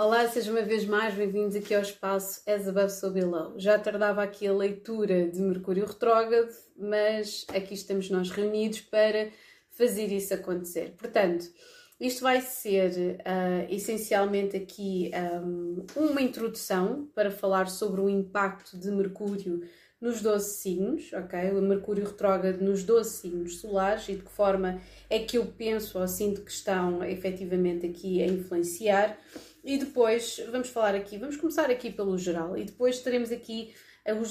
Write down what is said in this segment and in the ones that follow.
Olá, sejam uma vez mais bem-vindos aqui ao espaço As Above So Below. Já tardava aqui a leitura de Mercúrio Retrógrado, mas aqui estamos nós reunidos para fazer isso acontecer. Portanto, isto vai ser uh, essencialmente aqui um, uma introdução para falar sobre o impacto de Mercúrio nos 12 signos, ok? O Mercúrio retrógrado nos 12 signos solares e de que forma é que eu penso ou sinto que estão efetivamente aqui a influenciar. E depois vamos falar aqui, vamos começar aqui pelo geral e depois teremos aqui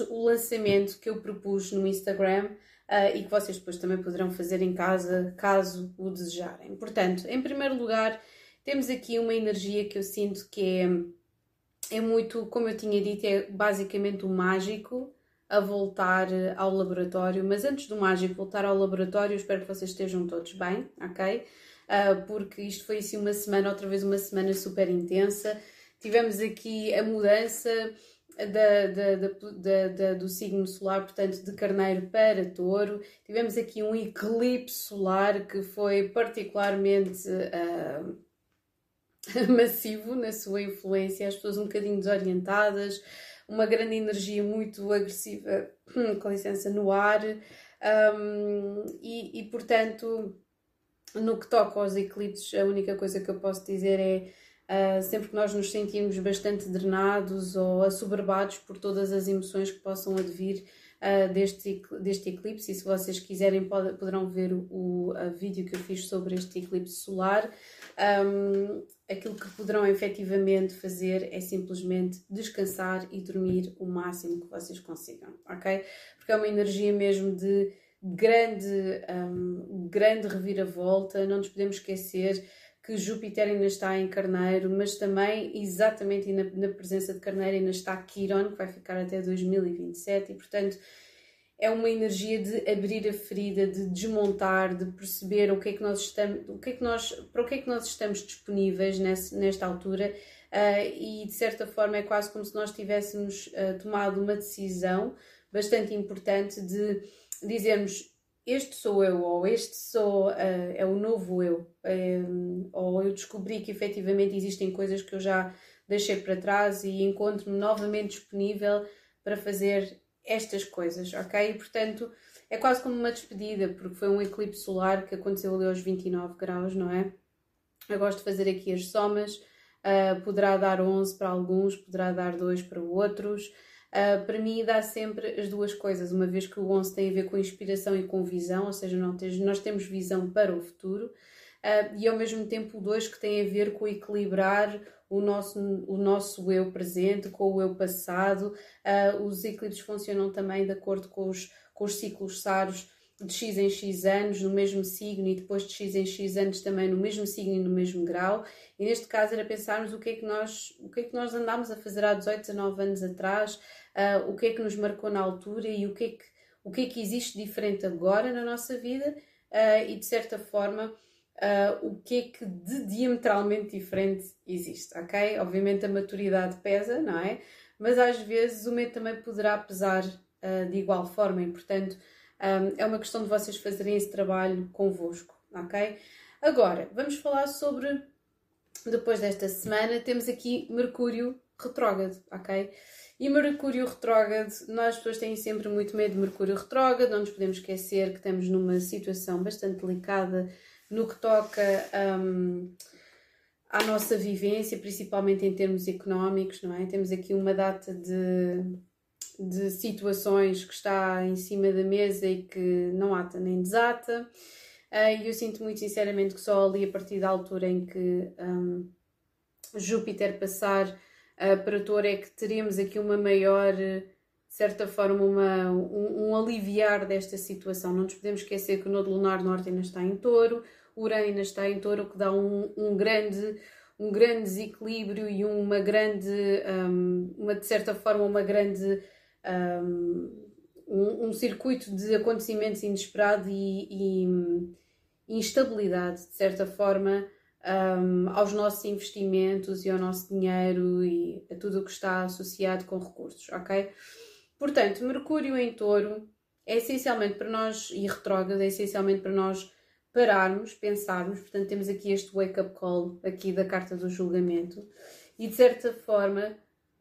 o lançamento que eu propus no Instagram uh, e que vocês depois também poderão fazer em casa caso o desejarem. Portanto, em primeiro lugar, temos aqui uma energia que eu sinto que é, é muito, como eu tinha dito, é basicamente o mágico a voltar ao laboratório, mas antes do mágico voltar ao laboratório, espero que vocês estejam todos bem, ok? Uh, porque isto foi assim uma semana, outra vez uma semana super intensa. Tivemos aqui a mudança da, da, da, da, do signo solar, portanto, de Carneiro para Touro. Tivemos aqui um eclipse solar que foi particularmente uh, massivo na sua influência, as pessoas um bocadinho desorientadas uma grande energia muito agressiva, com licença, no ar, um, e, e portanto, no que toca aos eclipses, a única coisa que eu posso dizer é Uh, sempre que nós nos sentirmos bastante drenados ou assoberbados por todas as emoções que possam advir uh, deste, deste eclipse, e se vocês quiserem pode, poderão ver o, o vídeo que eu fiz sobre este eclipse solar. Um, aquilo que poderão efetivamente fazer é simplesmente descansar e dormir o máximo que vocês consigam, ok? Porque é uma energia mesmo de grande, um, grande reviravolta, não nos podemos esquecer que Júpiter ainda está em Carneiro, mas também, exatamente na, na presença de Carneiro, ainda está Quiron, que vai ficar até 2027, e portanto é uma energia de abrir a ferida, de desmontar, de perceber o que é que nós estamos, o que é que nós, para o que é que nós estamos disponíveis nesse, nesta altura. Uh, e de certa forma é quase como se nós tivéssemos uh, tomado uma decisão bastante importante de dizermos este sou eu ou este sou uh, é o novo eu um, ou eu descobri que efetivamente existem coisas que eu já deixei para trás e encontro-me novamente disponível para fazer estas coisas, ok? E, portanto, é quase como uma despedida, porque foi um eclipse solar que aconteceu ali aos 29 graus, não é? Eu gosto de fazer aqui as somas, uh, poderá dar 11 para alguns, poderá dar 2 para outros. Uh, para mim dá sempre as duas coisas, uma vez que o 11 tem a ver com inspiração e com visão, ou seja, nós temos visão para o futuro, uh, e ao mesmo tempo o 2 que tem a ver com equilibrar o nosso, o nosso eu presente com o eu passado. Uh, os eclipses funcionam também de acordo com os, com os ciclos saros de X em X anos no mesmo signo e depois de X em X anos também no mesmo signo e no mesmo grau. E neste caso era pensarmos o que é que nós, o que é que nós andámos a fazer há 18, 19 anos atrás, uh, o que é que nos marcou na altura e o que é que, o que, é que existe diferente agora na nossa vida uh, e de certa forma uh, o que é que de diametralmente diferente existe, ok? Obviamente a maturidade pesa, não é? Mas às vezes o medo também poderá pesar de igual forma e, portanto, um, é uma questão de vocês fazerem esse trabalho convosco, ok? Agora, vamos falar sobre, depois desta semana, temos aqui Mercúrio retrógrado, ok? E Mercúrio retrógrado, nós pessoas têm sempre muito medo de Mercúrio retrógrado, não nos podemos esquecer que estamos numa situação bastante delicada no que toca um, à nossa vivência, principalmente em termos económicos, não é? Temos aqui uma data de, de situações que está em cima da mesa e que não ata nem desata. Uh, e eu sinto muito sinceramente que só ali a partir da altura em que um, Júpiter passar uh, para Touro é que teremos aqui uma maior de certa forma, uma, um, um, aliviar desta situação. Não nos podemos esquecer que o Nodo Lunar Norte ainda está em touro, Urano ainda está em touro, que dá um, um, grande, um grande desequilíbrio e uma grande, um, uma, de certa forma, uma grande. Um, um, circuito de acontecimentos inesperados e, e, instabilidade, de certa forma, um, aos nossos investimentos e ao nosso dinheiro e a tudo o que está associado com recursos, ok? Portanto, Mercúrio em touro é essencialmente para nós, e retrógrado, é essencialmente para nós pararmos, pensarmos. Portanto, temos aqui este wake-up call aqui da carta do julgamento. e de certa forma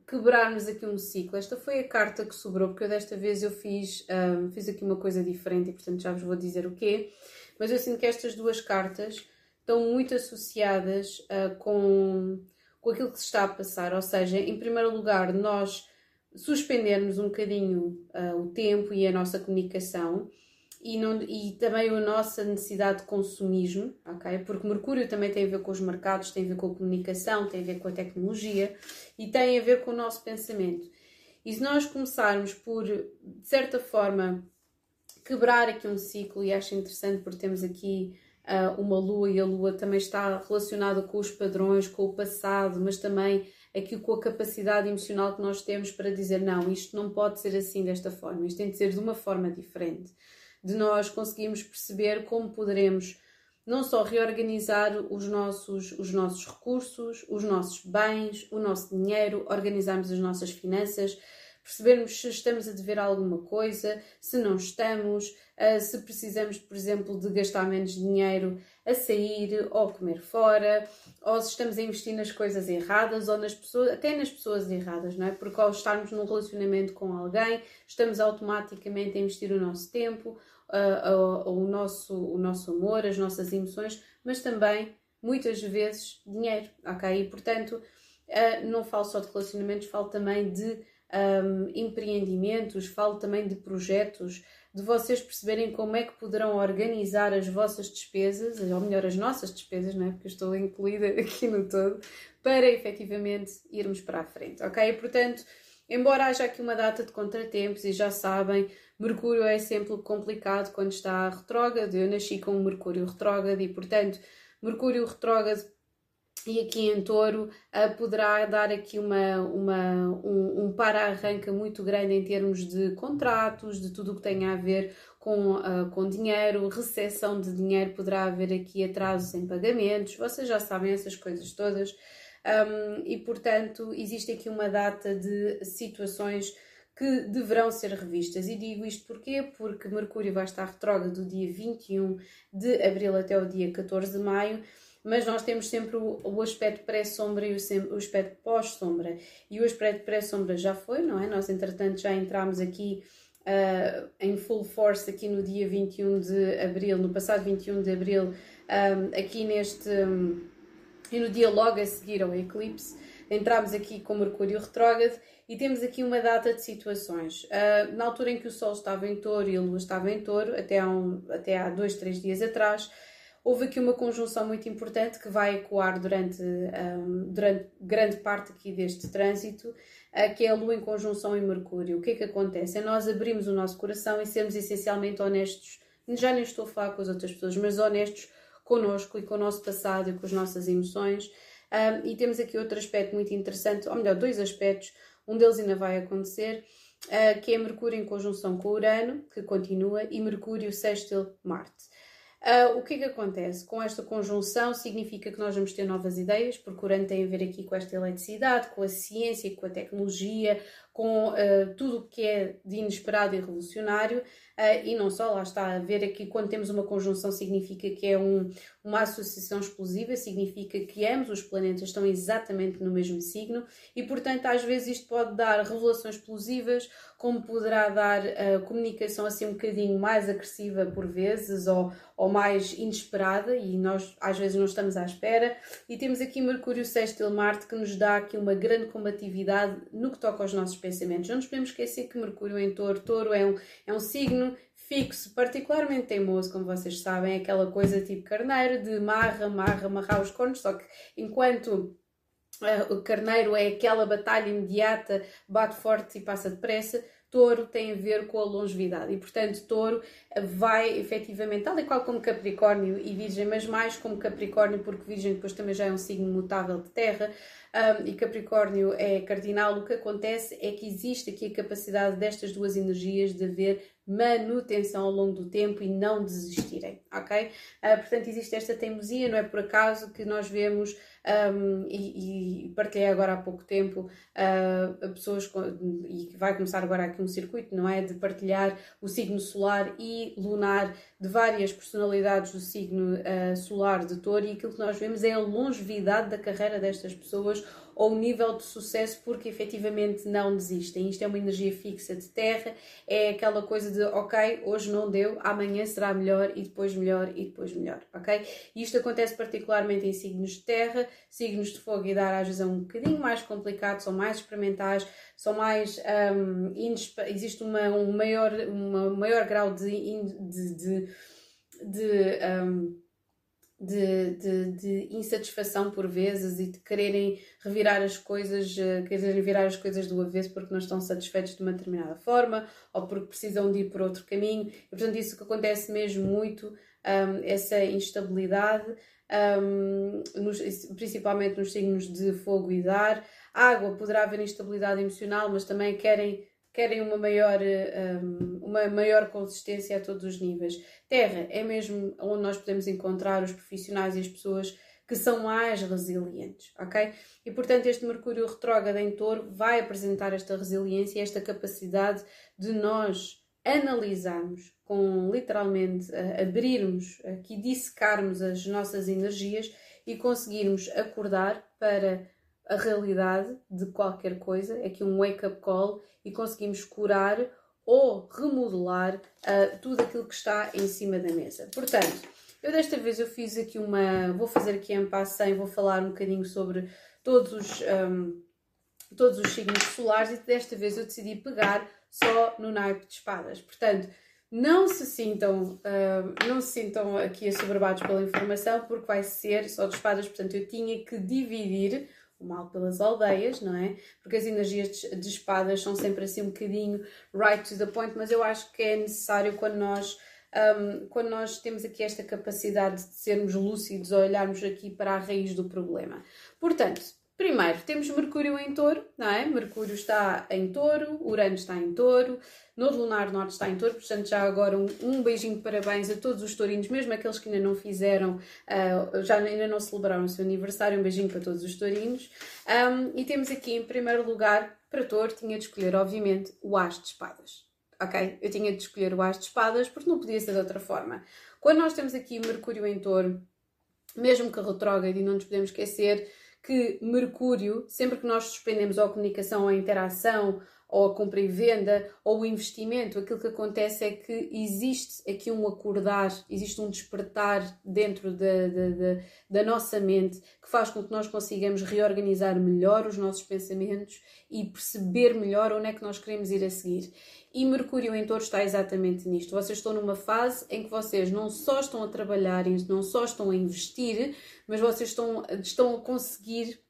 quebrarmos aqui um ciclo. Esta foi a carta que sobrou, porque eu desta vez eu fiz, um, fiz aqui uma coisa diferente e portanto já vos vou dizer o quê. Mas eu sinto que estas duas cartas estão muito associadas uh, com, com aquilo que se está a passar. Ou seja, em primeiro lugar, nós suspendermos um bocadinho uh, o tempo e a nossa comunicação e, não, e também a nossa necessidade de consumismo, ok? Porque Mercúrio também tem a ver com os mercados, tem a ver com a comunicação, tem a ver com a tecnologia e tem a ver com o nosso pensamento. E se nós começarmos por, de certa forma, quebrar aqui um ciclo, e acho interessante porque temos aqui uh, uma lua e a lua também está relacionada com os padrões, com o passado, mas também aqui com a capacidade emocional que nós temos para dizer não, isto não pode ser assim desta forma, isto tem de ser de uma forma diferente de nós conseguirmos perceber como poderemos não só reorganizar os nossos, os nossos recursos, os nossos bens, o nosso dinheiro, organizarmos as nossas finanças, percebermos se estamos a dever alguma coisa, se não estamos, uh, se precisamos, por exemplo, de gastar menos dinheiro a sair ou comer fora, ou se estamos a investir nas coisas erradas ou nas pessoas, até nas pessoas erradas, não é? Porque ao estarmos num relacionamento com alguém, estamos automaticamente a investir o nosso tempo, uh, uh, o, nosso, o nosso amor, as nossas emoções, mas também muitas vezes dinheiro, ok? E portanto, uh, não falo só de relacionamentos, falo também de um, empreendimentos, falo também de projetos, de vocês perceberem como é que poderão organizar as vossas despesas, ou melhor, as nossas despesas, não é? Porque eu estou incluída aqui no todo, para efetivamente irmos para a frente, ok? Portanto, embora haja aqui uma data de contratempos e já sabem, Mercúrio é sempre complicado quando está retrógrado. Eu nasci com Mercúrio retrógrado e, portanto, Mercúrio retrógrado e aqui em touro uh, poderá dar aqui uma, uma, um, um para-arranca muito grande em termos de contratos, de tudo o que tem a ver com, uh, com dinheiro, recepção de dinheiro, poderá haver aqui atrasos em pagamentos, vocês já sabem essas coisas todas. Um, e portanto, existe aqui uma data de situações que deverão ser revistas. E digo isto porquê? Porque Mercúrio vai estar retrógrado do dia 21 de abril até o dia 14 de maio, mas nós temos sempre o, aspecto pré-sombra e o, o aspecto pós-sombra. E o aspecto pré-sombra já foi, não é? Nós, entretanto, já entramos aqui uh, em full force aqui no dia 21 de abril, no passado 21 de abril, um, ah, aqui neste. Um, e no dia logo a seguir ao eclipse, entramos aqui com Mercúrio retrógrado e temos aqui uma data de situações. Uh, na altura em que o Sol estava em touro e a Lua estava em touro, até há, um, até há dois, três dias atrás, houve aqui uma conjunção muito importante que vai ecoar durante, um, durante grande parte aqui deste trânsito, uh, que é a Lua em conjunção em Mercúrio. O que é que acontece? É nós abrirmos o nosso coração e sermos essencialmente honestos, já nem estou a falar com as outras pessoas, mas honestos connosco e com o nosso passado e com as nossas emoções. Um, e temos aqui outro aspecto muito interessante, ou melhor, dois aspectos um deles ainda vai acontecer, uh, que é Mercúrio em conjunção com Urano, que continua, e Mercúrio sextil Marte. Uh, o que é que acontece? Com esta conjunção significa que nós vamos ter novas ideias, porque Urano tem a ver aqui com esta eletricidade, com a ciência, com a tecnologia, com uh, tudo o que é de inesperado e revolucionário. Uh, e não só, lá está, a ver aqui quando temos uma conjunção significa que é um, uma associação explosiva, significa que ambos os planetas estão exatamente no mesmo signo e, portanto, às vezes isto pode dar revelações explosivas, como poderá dar uh, comunicação assim um bocadinho mais agressiva por vezes ou, ou mais inesperada e nós às vezes não estamos à espera. E temos aqui Mercúrio sextil Marte que nos dá aqui uma grande combatividade no que toca aos nossos pensamentos. Não nos podemos esquecer que Mercúrio em touro, touro é um, é um signo fixo, particularmente teimoso, como vocês sabem, é aquela coisa tipo carneiro, de marra, marra, amarrar os cornos, só que enquanto uh, o carneiro é aquela batalha imediata, bate forte e passa depressa, touro tem a ver com a longevidade. E, portanto, touro vai efetivamente, tal e qual como Capricórnio e Virgem, mas mais como Capricórnio, porque Virgem depois também já é um signo mutável de terra, um, e Capricórnio é cardinal, o que acontece é que existe aqui a capacidade destas duas energias de haver manutenção ao longo do tempo e não desistirem, ok? Uh, portanto, existe esta teimosia, não é por acaso que nós vemos, um, e, e, partilhei agora há pouco tempo, uh, pessoas, com, e vai começar agora aqui um circuito, não é? De partilhar o signo solar e lunar de várias personalidades do signo uh, solar de touro e aquilo que nós vemos é a longevidade da carreira destas pessoas ou o nível de sucesso porque efetivamente não desistem. Isto é uma energia fixa de terra, é aquela coisa de ok, hoje não deu, amanhã será melhor e depois melhor e depois melhor, ok? E isto acontece particularmente em signos de terra, signos de fogo e de ar às vezes é um bocadinho mais complicado, são mais experimentais, são mais. Um, existe uma, um, maior, uma maior grau de, de, de, de um, de, de, de, insatisfação por vezes e de quererem revirar as coisas, eh, quererem virar as coisas do avesso porque não estão satisfeitos de uma determinada forma ou porque precisam de ir por outro caminho. E, portanto, isso que acontece mesmo muito, um, essa instabilidade, um, nos, principalmente nos signos de fogo e de ar. Água poderá haver instabilidade emocional, mas também querem querem uma maior, um, uma maior consistência a todos os níveis. Terra é mesmo onde nós podemos encontrar os profissionais e as pessoas que são mais resilientes, ok? E portanto, este Mercúrio retrógrado em Touro vai apresentar esta resiliência, esta capacidade de nós analisarmos, com literalmente abrirmos, aqui dissecarmos as nossas energias e conseguirmos acordar para a realidade de qualquer coisa, é aqui um wake-up call e conseguimos curar ou remodelar uh, tudo aquilo que está em cima da mesa. Portanto, eu desta vez eu fiz aqui uma, vou fazer aqui um passo e vou falar um bocadinho sobre todos os, um, todos os signos solares e desta vez eu decidi pegar só no naipe de espadas. Portanto, não se sintam, uh, não se sintam aqui assoberbados pela informação porque vai ser só de espadas, portanto eu tinha que dividir o mal pelas aldeias, não é? Porque as energias de, espadas são sempre assim um bocadinho right to the point, mas eu acho que é necessário quando nós. Um, quando nós temos aqui esta capacidade de sermos lúcidos, olharmos aqui para a raiz do problema. Portanto, Primeiro, temos Mercúrio em touro, não é? Mercúrio está em touro, Urano está em touro, Nodo Lunar Norte está em touro, portanto, já agora um, um, beijinho de parabéns a todos os tourinhos, mesmo aqueles que ainda não fizeram, uh, já ainda não celebraram o seu aniversário, um beijinho para todos os tourinhos. Um, e temos aqui, em primeiro lugar, para touro, tinha de escolher, obviamente, o As de Espadas. Ok? Eu tinha de escolher o As de Espadas porque não podia ser de outra forma. Quando nós temos aqui Mercúrio em touro, mesmo que retrógrado, e não nos podemos esquecer que Mercúrio, sempre que nós suspendemos a comunicação ou a interação, ou a compra e venda, ou o investimento, aquilo que acontece é que existe aqui um acordar, existe um despertar dentro da, da, da, nossa mente que faz com que nós consigamos reorganizar melhor os nossos pensamentos e perceber melhor onde é que nós queremos ir a seguir. E Mercúrio em Touro está exatamente nisto. Vocês estão numa fase em que vocês não só estão a trabalhar, não só estão a investir, mas vocês estão, estão a conseguir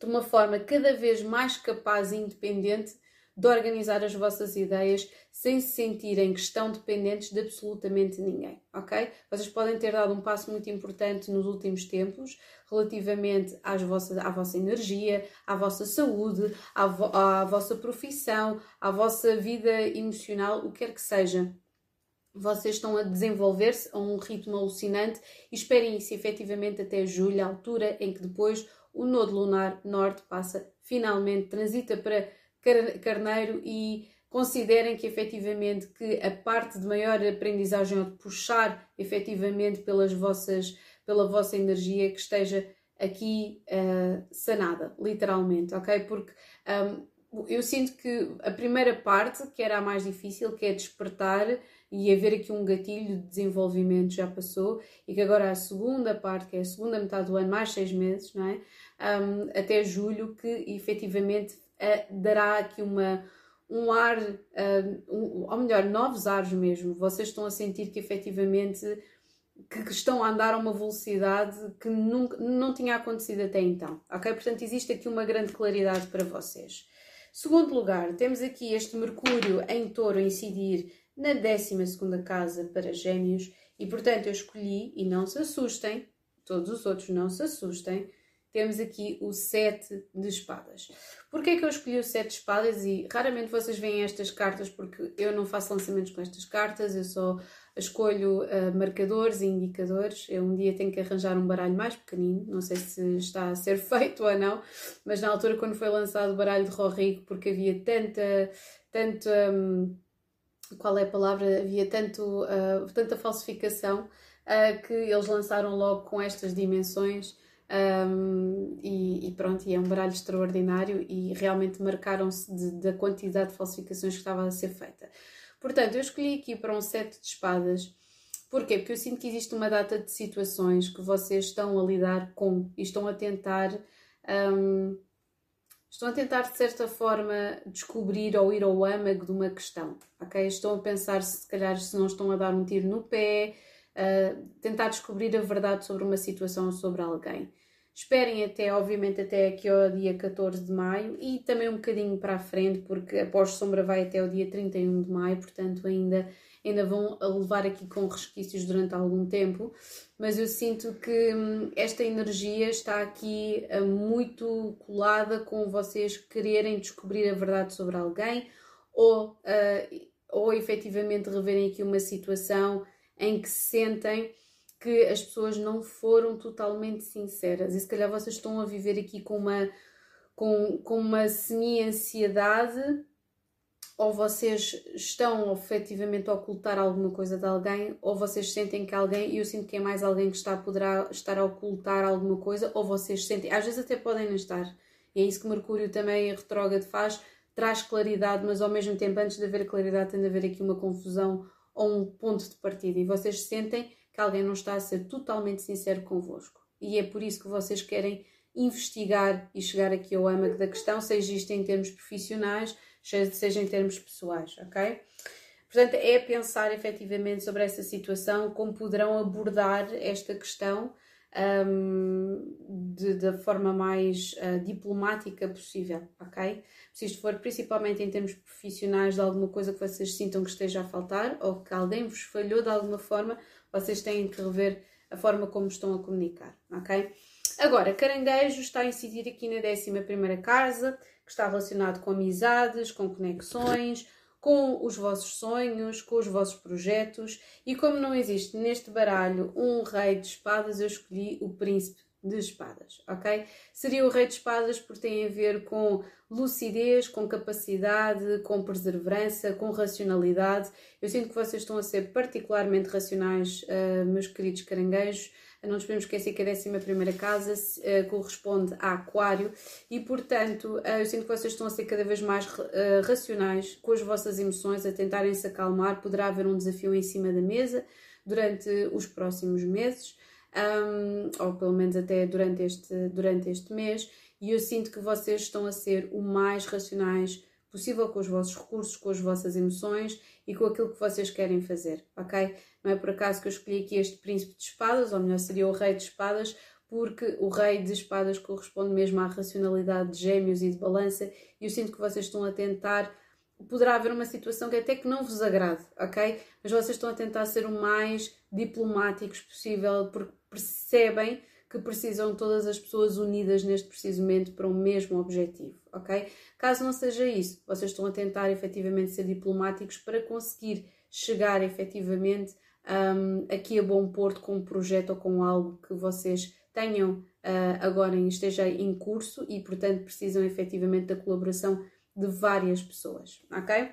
de uma forma cada vez mais capaz e independente de organizar as vossas ideias sem se sentirem que estão dependentes de absolutamente ninguém, ok? Vocês podem ter dado um passo muito importante nos últimos tempos relativamente às vossas, à vossa energia, à vossa saúde, à, vo, à vossa profissão, à vossa vida emocional, o que quer que seja vocês estão a desenvolver-se a um ritmo alucinante e esperem isso efetivamente até julho, a altura em que depois o nodo lunar norte passa finalmente, transita para Carneiro e considerem que efetivamente que a parte de maior aprendizagem ou de puxar efetivamente pelas vossas, pela vossa energia que esteja aqui uh, sanada, literalmente, ok? Porque um, eu sinto que a primeira parte, que era a mais difícil, que é despertar e haver aqui um gatilho de desenvolvimento já passou e que agora a segunda parte, que é a segunda metade do ano, mais seis meses, não é? Um, até julho, que efetivamente uh, dará aqui uma, um ar, uh, um, ou melhor, novos ares mesmo. Vocês estão a sentir que efetivamente que estão a andar a uma velocidade que nunca, não tinha acontecido até então, ok? Portanto, existe aqui uma grande claridade para vocês. Segundo lugar, temos aqui este Mercúrio em touro incidir na 12 casa para Gêmeos e, portanto, eu escolhi, e não se assustem, todos os outros não se assustem, temos aqui o 7 de espadas. Porquê é que eu escolhi o 7 de espadas? E raramente vocês veem estas cartas porque eu não faço lançamentos com estas cartas, eu só escolho uh, marcadores e indicadores. Eu um dia tenho que arranjar um baralho mais pequenino, não sei se está a ser feito ou não, mas na altura quando foi lançado o baralho de Rorico, porque havia tanta, tanta, um, qual é a palavra? Havia tanto, uh, tanta falsificação uh, que eles lançaram logo com estas dimensões. Um, e, e, pronto, e é um baralho extraordinário e realmente marcaram-se da quantidade de falsificações que estava a ser feita. Portanto, eu escolhi aqui para um set de espadas. Porquê? Porque eu sinto que existe uma data de situações que vocês estão a lidar com e estão a tentar. Um, estão a tentar, de certa forma, descobrir ou ir ao âmago de uma questão, ok? Estão a pensar se, se calhar, se não estão a dar um tiro no pé, uh, tentar descobrir a verdade sobre uma situação ou sobre alguém. Esperem até, obviamente, até aqui ao dia 14 de maio e também um bocadinho para a frente, porque a pós-sombra vai até o dia 31 de maio, portanto ainda, ainda vão levar aqui com resquícios durante algum tempo. Mas eu sinto que hum, esta energia está aqui uh, muito colada com vocês quererem descobrir a verdade sobre alguém ou, uh, ou efetivamente reverem aqui uma situação em que se sentem que as pessoas não foram totalmente sinceras e se calhar vocês estão a viver aqui com uma, com, com uma semi-ansiedade ou vocês estão efetivamente a ocultar alguma coisa de alguém, ou vocês sentem que alguém, e eu sinto que é mais alguém que está, poderá estar a ocultar alguma coisa, ou vocês sentem, às vezes até podem não estar, e é isso que Mercúrio também retrógrado faz, traz claridade, mas ao mesmo tempo, antes de haver claridade, tem de haver aqui uma confusão ou um ponto de partida, e vocês sentem que alguém não está a ser totalmente sincero convosco. E é por isso que vocês querem investigar e chegar aqui ao âmago da questão, seja isto em termos profissionais, seja em termos pessoais, ok? Portanto, é pensar efetivamente sobre essa situação, como poderão abordar esta questão um, de, da forma mais uh, diplomática possível, ok? Se isto for principalmente em termos profissionais de alguma coisa que vocês sintam que esteja a faltar ou que alguém vos falhou de alguma forma, vocês têm que rever a forma como estão a comunicar, ok? Agora, caranguejo está a incidir aqui na 11 casa, que está relacionado com amizades, com conexões, com os vossos sonhos, com os vossos projetos. E como não existe neste baralho um rei de espadas, eu escolhi o príncipe de espadas, ok? Seria o rei de espadas porque tem a ver com lucidez, com capacidade, com perseverança, com racionalidade. Eu sinto que vocês estão a ser particularmente racionais, uh, meus queridos caranguejos. Não nos podemos esquecer que a 11 casa uh, corresponde a Aquário e, portanto, uh, eu sinto que vocês estão a ser cada vez mais racionais com as vossas emoções, a tentarem se acalmar. Poderá haver um desafio em cima da mesa durante os próximos meses um, ou pelo menos até durante este, durante este mês, e eu sinto que vocês estão a ser o mais racionais possível com os vossos recursos, com as vossas emoções e com aquilo que vocês querem fazer, ok? Não é por acaso que eu escolhi aqui este príncipe de espadas, ou melhor seria o rei de espadas, porque o rei de espadas corresponde mesmo à racionalidade de gêmeos e de balança, e eu sinto que vocês estão a tentar poderá haver uma situação que até que não vos agrade, ok? Mas vocês estão a tentar ser o mais diplomáticos possível porque percebem que precisam todas as pessoas unidas neste preciso momento para o mesmo objetivo, ok? Caso não seja isso, vocês estão a tentar efetivamente ser diplomáticos para conseguir chegar efetivamente um, aqui a bom porto com um projeto ou com algo que vocês tenham uh, agora esteja em curso e, portanto, precisam efetivamente da colaboração de várias pessoas, ok?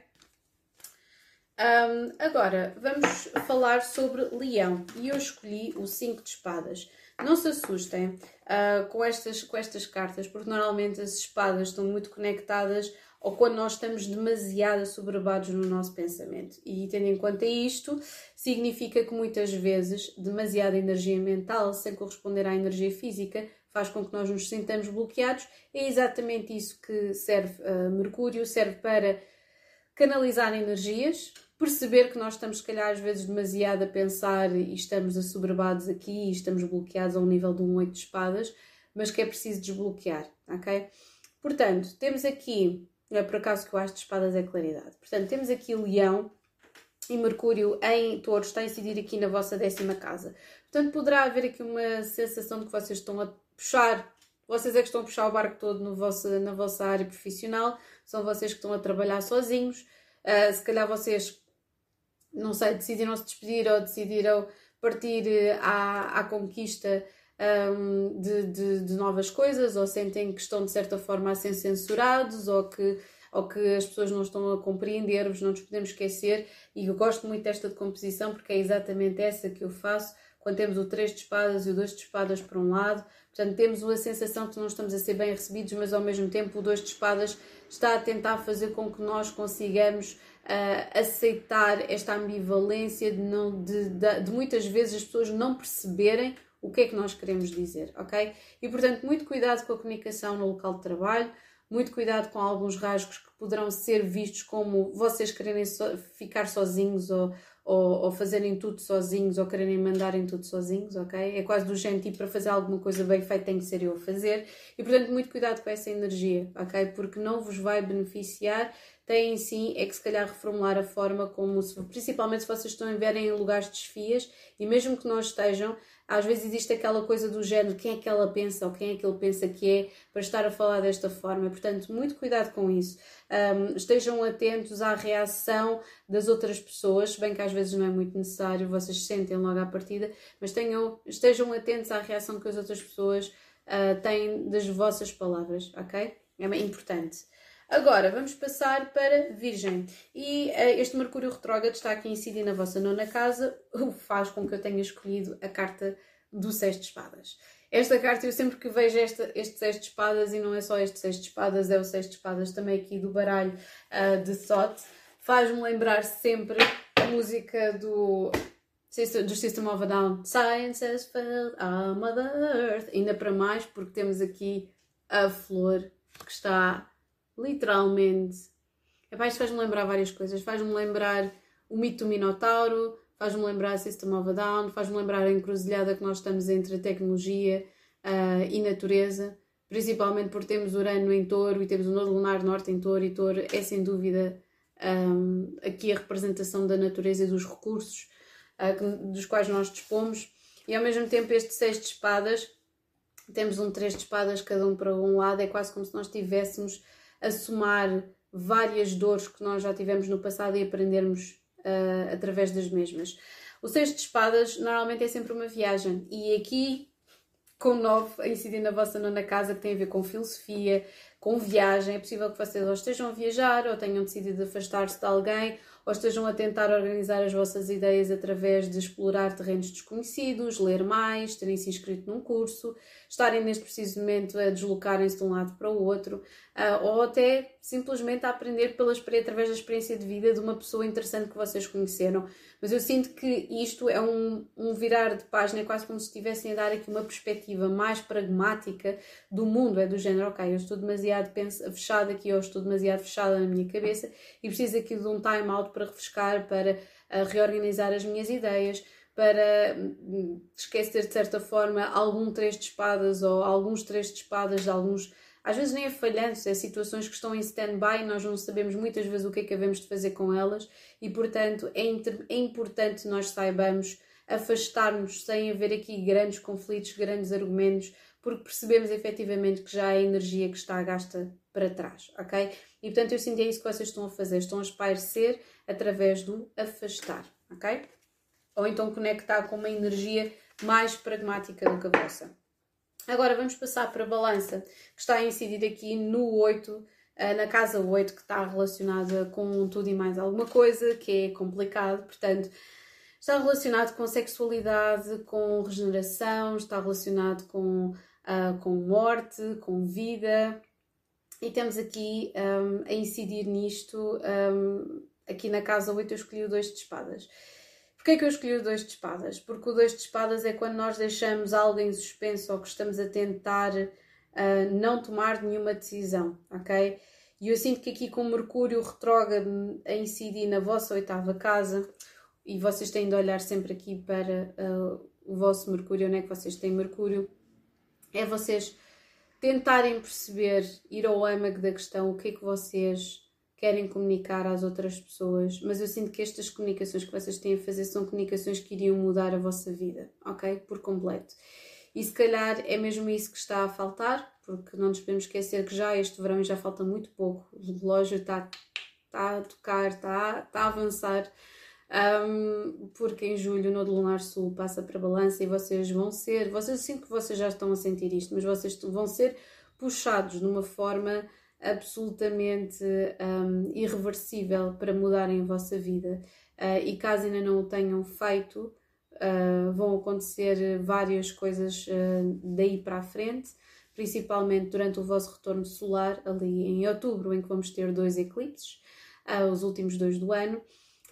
Um, agora, vamos falar sobre leão. E eu escolhi o 5 de espadas. Não se assustem uh, com, estas, com estas cartas, porque normalmente as espadas estão muito conectadas ou quando nós estamos demasiado assoberbados no nosso pensamento. E tendo em conta isto, significa que muitas vezes demasiada energia mental, sem corresponder à energia física, faz com que nós nos sintamos bloqueados. É exatamente isso que serve uh, Mercúrio, serve para canalizar energias, perceber que nós estamos, se calhar, às vezes demasiado a pensar e estamos assoberbados aqui e estamos bloqueados ao nível de um oito de espadas, mas que é preciso desbloquear, ok? Portanto, temos aqui, é por acaso que eu acho de espadas é claridade, portanto, temos aqui o leão e Mercúrio em touro está a incidir aqui na vossa décima casa. Portanto, poderá haver aqui uma sensação de que vocês estão a puxar, vocês é que estão a puxar o barco todo no vosso, na vossa área profissional, são vocês que estão a trabalhar sozinhos. Uh, se calhar vocês, não sei, decidiram se despedir ou decidiram partir eh, à, à conquista um, de, de, de, novas coisas, ou sentem que estão de certa forma a ser censurados, ou que ou que as pessoas não estão a compreender-vos, não nos podemos esquecer. E eu gosto muito desta decomposição porque é exatamente essa que eu faço quando temos o 3 de espadas e o 2 de espadas por um lado. Portanto, temos a sensação que não estamos a ser bem recebidos, mas ao mesmo tempo o 2 de espadas está a tentar fazer com que nós consigamos uh, aceitar esta ambivalência de, não, de, de, de muitas vezes as pessoas não perceberem o que é que nós queremos dizer, ok? E portanto, muito cuidado com a comunicação no local de trabalho, muito cuidado com alguns rasgos que poderão ser vistos como vocês quererem so ficar sozinhos ou, ou, ou, fazerem tudo sozinhos ou quererem mandarem tudo sozinhos, ok? É quase do género tipo para fazer alguma coisa bem feita tem que ser eu a fazer e portanto muito cuidado com essa energia, ok? Porque não vos vai beneficiar, tem sim é que se calhar reformular a forma como, se, principalmente se vocês estão a ver em lugares de desfias e mesmo que não estejam, às vezes existe aquela coisa do género, quem é que ela pensa ou quem é que ele pensa que é para estar a falar desta forma. Portanto, muito cuidado com isso. Um, estejam atentos à reação das outras pessoas, bem que às vezes não é muito necessário, vocês sentem logo à partida, mas tenham, estejam atentos à reação que as outras pessoas uh, têm das vossas palavras, ok? É importante. Agora vamos passar para Virgem. E uh, este Mercúrio retrógrado está aqui incidindo na vossa nona casa, o que faz com que eu tenha escolhido a carta do Seis de Espadas. Esta carta, eu sempre que vejo esta, este Seis de Espadas, e não é só este Seis de Espadas, é o Seis de Espadas também aqui do baralho uh, de Thoth, faz-me lembrar sempre a música do do System of a Down. Science has failed our Mother Earth. Ainda para mais, porque temos aqui a flor que está literalmente. Epá, isto faz-me lembrar várias coisas. Faz-me lembrar o mito do Minotauro, faz-me lembrar a System of a Down, faz-me lembrar a encruzilhada que nós estamos entre a tecnologia uh, e natureza, principalmente porque temos Urano em touro e temos o Nodo Lunar Norte em touro, e touro é sem dúvida um, aqui a representação da natureza e dos recursos uh, dos quais nós dispomos. E ao mesmo tempo, este seis de espadas, temos um três de espadas, cada um para um lado, é quase como se nós tivéssemos a somar várias dores que nós já tivemos no passado e aprendermos uh, através das mesmas. O Seis de Espadas normalmente é sempre uma viagem e aqui com nove a incidir na vossa nona casa que tem a ver com filosofia, com viagem. É possível que vocês ou estejam a viajar ou tenham decidido afastar-se de alguém ou estejam a tentar organizar as vossas ideias através de explorar terrenos desconhecidos, ler mais, terem se inscrito num curso, estarem neste preciso momento a deslocarem-se de um lado para o outro, uh, ou até simplesmente a aprender pelas, através da experiência de vida de uma pessoa interessante que vocês conheceram. Mas eu sinto que isto é um, um virar de página, é quase como se estivessem a dar aqui uma perspectiva mais pragmática do mundo, é do género, ok, eu estou demasiado fechada aqui, ou estou demasiado fechada na minha cabeça e preciso aqui de um time out para refrescar, para uh, reorganizar as minhas ideias, para hum, esquecer de certa forma algum três de espadas ou alguns três de espadas de alguns às vezes nem é falhanço, é situações que estão em stand-by e nós não sabemos muitas vezes o que é que havemos de fazer com elas e, portanto, é, é importante nós saibamos afastar-nos sem haver aqui grandes conflitos, grandes argumentos, porque percebemos efetivamente que já é energia que está gasta para trás, ok? E portanto eu sinto é isso que vocês estão a fazer, estão a espairecer através do afastar, ok? Ou então conectar com uma energia mais pragmática do que a vossa. Agora vamos passar para a balança, que está a incidir aqui no 8, eh, na casa 8, que está relacionada com tudo e mais alguma coisa, que é complicado, portanto, está relacionado com sexualidade, com regeneração, está relacionado com, uh, com morte, com vida, e temos aqui um, a incidir nisto, um, aqui na casa 8 eu escolhi o 2 de espadas. Porquê é que eu escolhi o dois de espadas? Porque o dois de espadas é quando nós deixamos algo em suspenso ou que estamos a tentar uh, não tomar nenhuma decisão, ok? E eu sinto que aqui com Mercúrio retrógrado a incidir na vossa oitava casa, e vocês têm de olhar sempre aqui para uh, o vosso Mercúrio, onde é que vocês têm Mercúrio, é vocês tentarem perceber, ir ao âmago da questão, o que é que vocês querem comunicar às outras pessoas, mas eu sinto que estas comunicações que vocês têm a fazer são comunicações que iriam mudar a vossa vida, ok? Por completo. E se calhar é mesmo isso que está a faltar, porque não nos podemos esquecer que já este verão já falta muito pouco, o relógio está, está a tocar, está, está a avançar, um, porque em julho o Nodo Lunar Sul passa para balança e vocês vão ser, vocês sinto que vocês já estão a sentir isto, mas vocês vão ser puxados de uma forma absolutamente um, irreversível para mudarem a vossa vida. Uh, e caso ainda não o tenham feito, uh, vão acontecer várias coisas uh, daí para a frente, principalmente durante o vosso retorno solar, ali em outubro, em que vamos ter dois eclipses, os últimos dois do ano.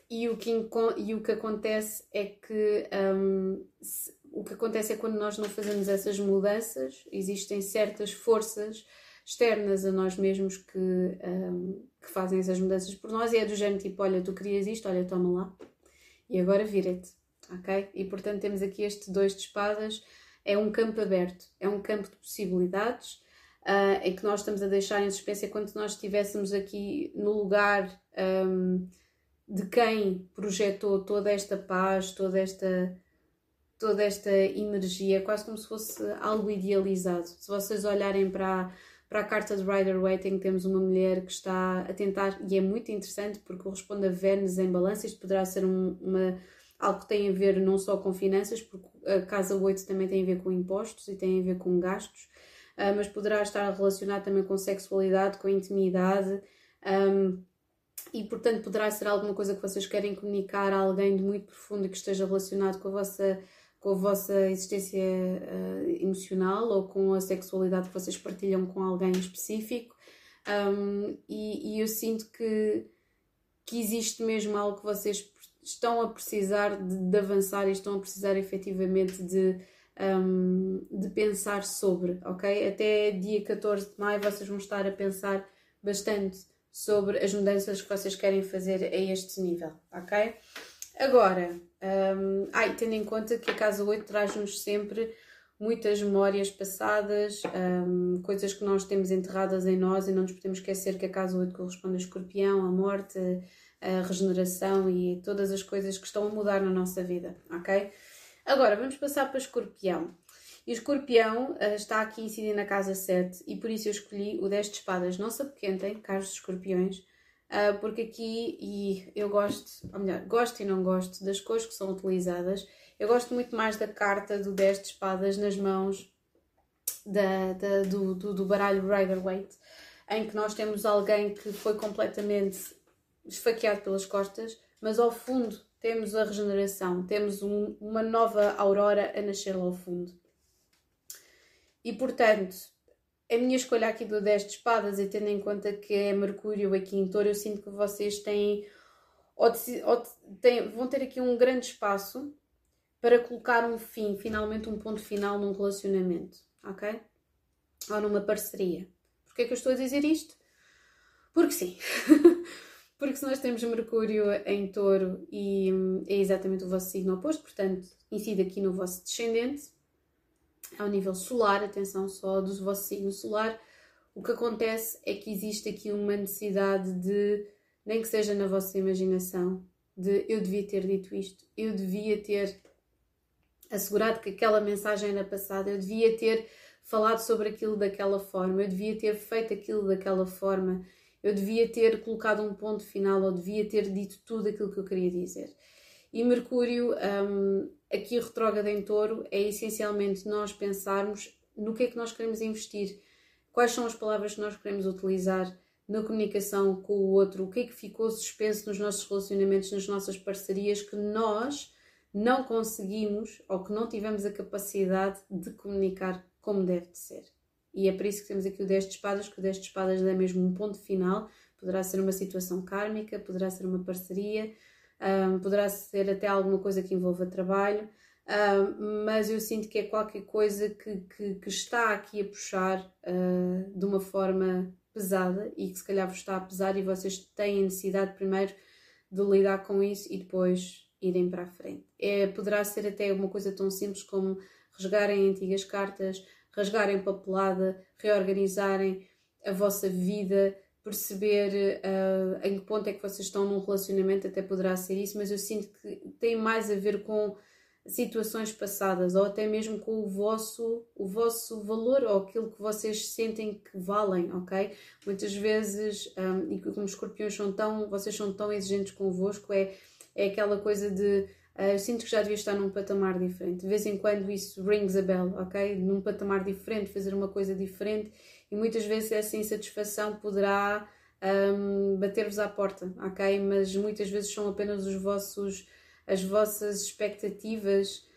E o que, e o que acontece é que um, se, o que acontece é quando nós não fazemos essas mudanças, existem certas forças externas a nós mesmos que, um, que fazem essas mudanças por nós e é do género tipo, olha, tu querias isto, olha, toma lá e agora vira-te, ok? E portanto temos aqui este dois de espadas, é um campo aberto, é um campo de possibilidades uh, em que nós estamos a deixar em suspense é quando nós estivéssemos aqui no lugar um, de quem projetou toda esta paz, toda esta toda esta energia, quase como se fosse algo idealizado. Se vocês olharem para para a carta de Rider Waite, temos uma mulher que está a tentar, e é muito interessante porque corresponde a Vênus em balança, isto poderá ser um, uma, algo que tem a ver não só com finanças, porque a casa 8 também tem a ver com impostos e tem a ver com gastos, uh, mas poderá estar relacionado também com sexualidade, com intimidade, um, e portanto poderá ser alguma coisa que vocês querem comunicar a alguém de muito profundo que esteja relacionado com a vossa com a vossa existência uh, emocional ou com a sexualidade que vocês partilham com alguém específico. Um, e, e, eu sinto que, que existe mesmo algo que vocês estão a precisar de, de avançar e estão a precisar efetivamente de, um, de pensar sobre, ok? Até dia 14 de maio vocês vão estar a pensar bastante sobre as mudanças que vocês querem fazer a este nível, ok? Agora, um, ai, tendo em conta que a casa 8 traz-nos sempre muitas memórias passadas, um, coisas que nós temos enterradas em nós e não nos podemos esquecer que a casa 8 corresponde a escorpião, a morte, a regeneração e todas as coisas que estão a mudar na nossa vida, ok? Agora, vamos passar para escorpião. E o escorpião uh, está aqui incidindo na casa 7 e por isso eu escolhi o 10 de espadas. Não se apoquentem, caros escorpiões, porque aqui, e eu gosto, ou melhor, gosto e não gosto das cores que são utilizadas, eu gosto muito mais da carta do 10 de espadas nas mãos da, da do, do, do, baralho Rider-Waite, em que nós temos alguém que foi completamente esfaqueado pelas costas, mas ao fundo temos a regeneração, temos um, uma nova aurora a nascer lá ao fundo. E portanto, a minha escolha aqui do 10 de espadas e tendo em conta que é Mercúrio aqui em Touro, eu sinto que vocês têm, ou, ou têm, vão ter aqui um grande espaço para colocar um fim, finalmente um ponto final num relacionamento, ok? Ou numa parceria. Porquê é que eu estou a dizer isto? Porque sim. Porque se nós temos Mercúrio em touro e é exatamente o vosso signo oposto, portanto, incide aqui no vosso descendente, ao nível solar, atenção só do vosso signo solar, o que acontece é que existe aqui uma necessidade de, nem que seja na vossa imaginação, de eu devia ter dito isto, eu devia ter assegurado que aquela mensagem era passada, eu devia ter falado sobre aquilo daquela forma, eu devia ter feito aquilo daquela forma, eu devia ter colocado um ponto final ou devia ter dito tudo aquilo que eu queria dizer. E Mercúrio, um, aqui retrógrado em touro, é essencialmente nós pensarmos no que é que nós queremos investir, quais são as palavras que nós queremos utilizar na comunicação com o outro, o que é que ficou suspenso nos nossos relacionamentos, nas nossas parcerias, que nós não conseguimos ou que não tivemos a capacidade de comunicar como deve de ser. E é por isso que temos aqui o 10 de espadas, que o 10 de espadas é mesmo um ponto final, poderá ser uma situação kármica, poderá ser uma parceria, um, poderá ser até alguma coisa que envolva trabalho, um, mas eu sinto que é qualquer coisa que, que, que está aqui a puxar uh, de uma forma pesada e que se calhar vos está a pesar e vocês têm necessidade primeiro de lidar com isso e depois irem para a frente. É, poderá ser até uma coisa tão simples como rasgarem antigas cartas, rasgarem papelada, reorganizarem a vossa vida, perceber uh, em que ponto é que vocês estão num relacionamento, até poderá ser isso, mas eu sinto que tem mais a ver com situações passadas ou até mesmo com o vosso, o vosso valor ou aquilo que vocês sentem que valem, ok? Muitas vezes, um, e como escorpiões são tão, vocês são tão exigentes convosco, é, é aquela coisa de uh, eu sinto que já devia estar num patamar diferente. De vez em quando isso rings a bell, ok? Num patamar diferente, fazer uma coisa diferente e muitas vezes essa insatisfação poderá um, bater-vos à porta, ok? Mas muitas vezes são apenas os vossos, as vossas expectativas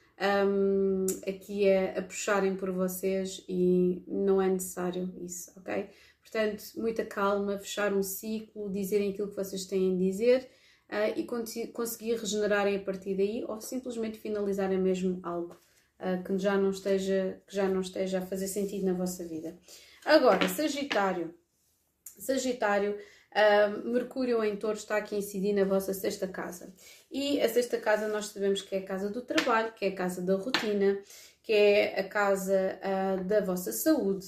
um, aqui a, a puxarem por vocês e não é necessário isso, ok? Portanto, muita calma, fechar um ciclo, dizerem aquilo que vocês têm a dizer uh, e conseguir regenerarem a partir daí ou simplesmente finalizarem mesmo algo uh, que, já não esteja, que já não esteja a fazer sentido na vossa vida. Agora, Sagitário. Sagitário, uh, Mercúrio em Touro está aqui a incidir na vossa sexta casa. E a sexta casa nós sabemos que é a casa do trabalho, que é a casa da rotina, que é a casa uh, da vossa saúde.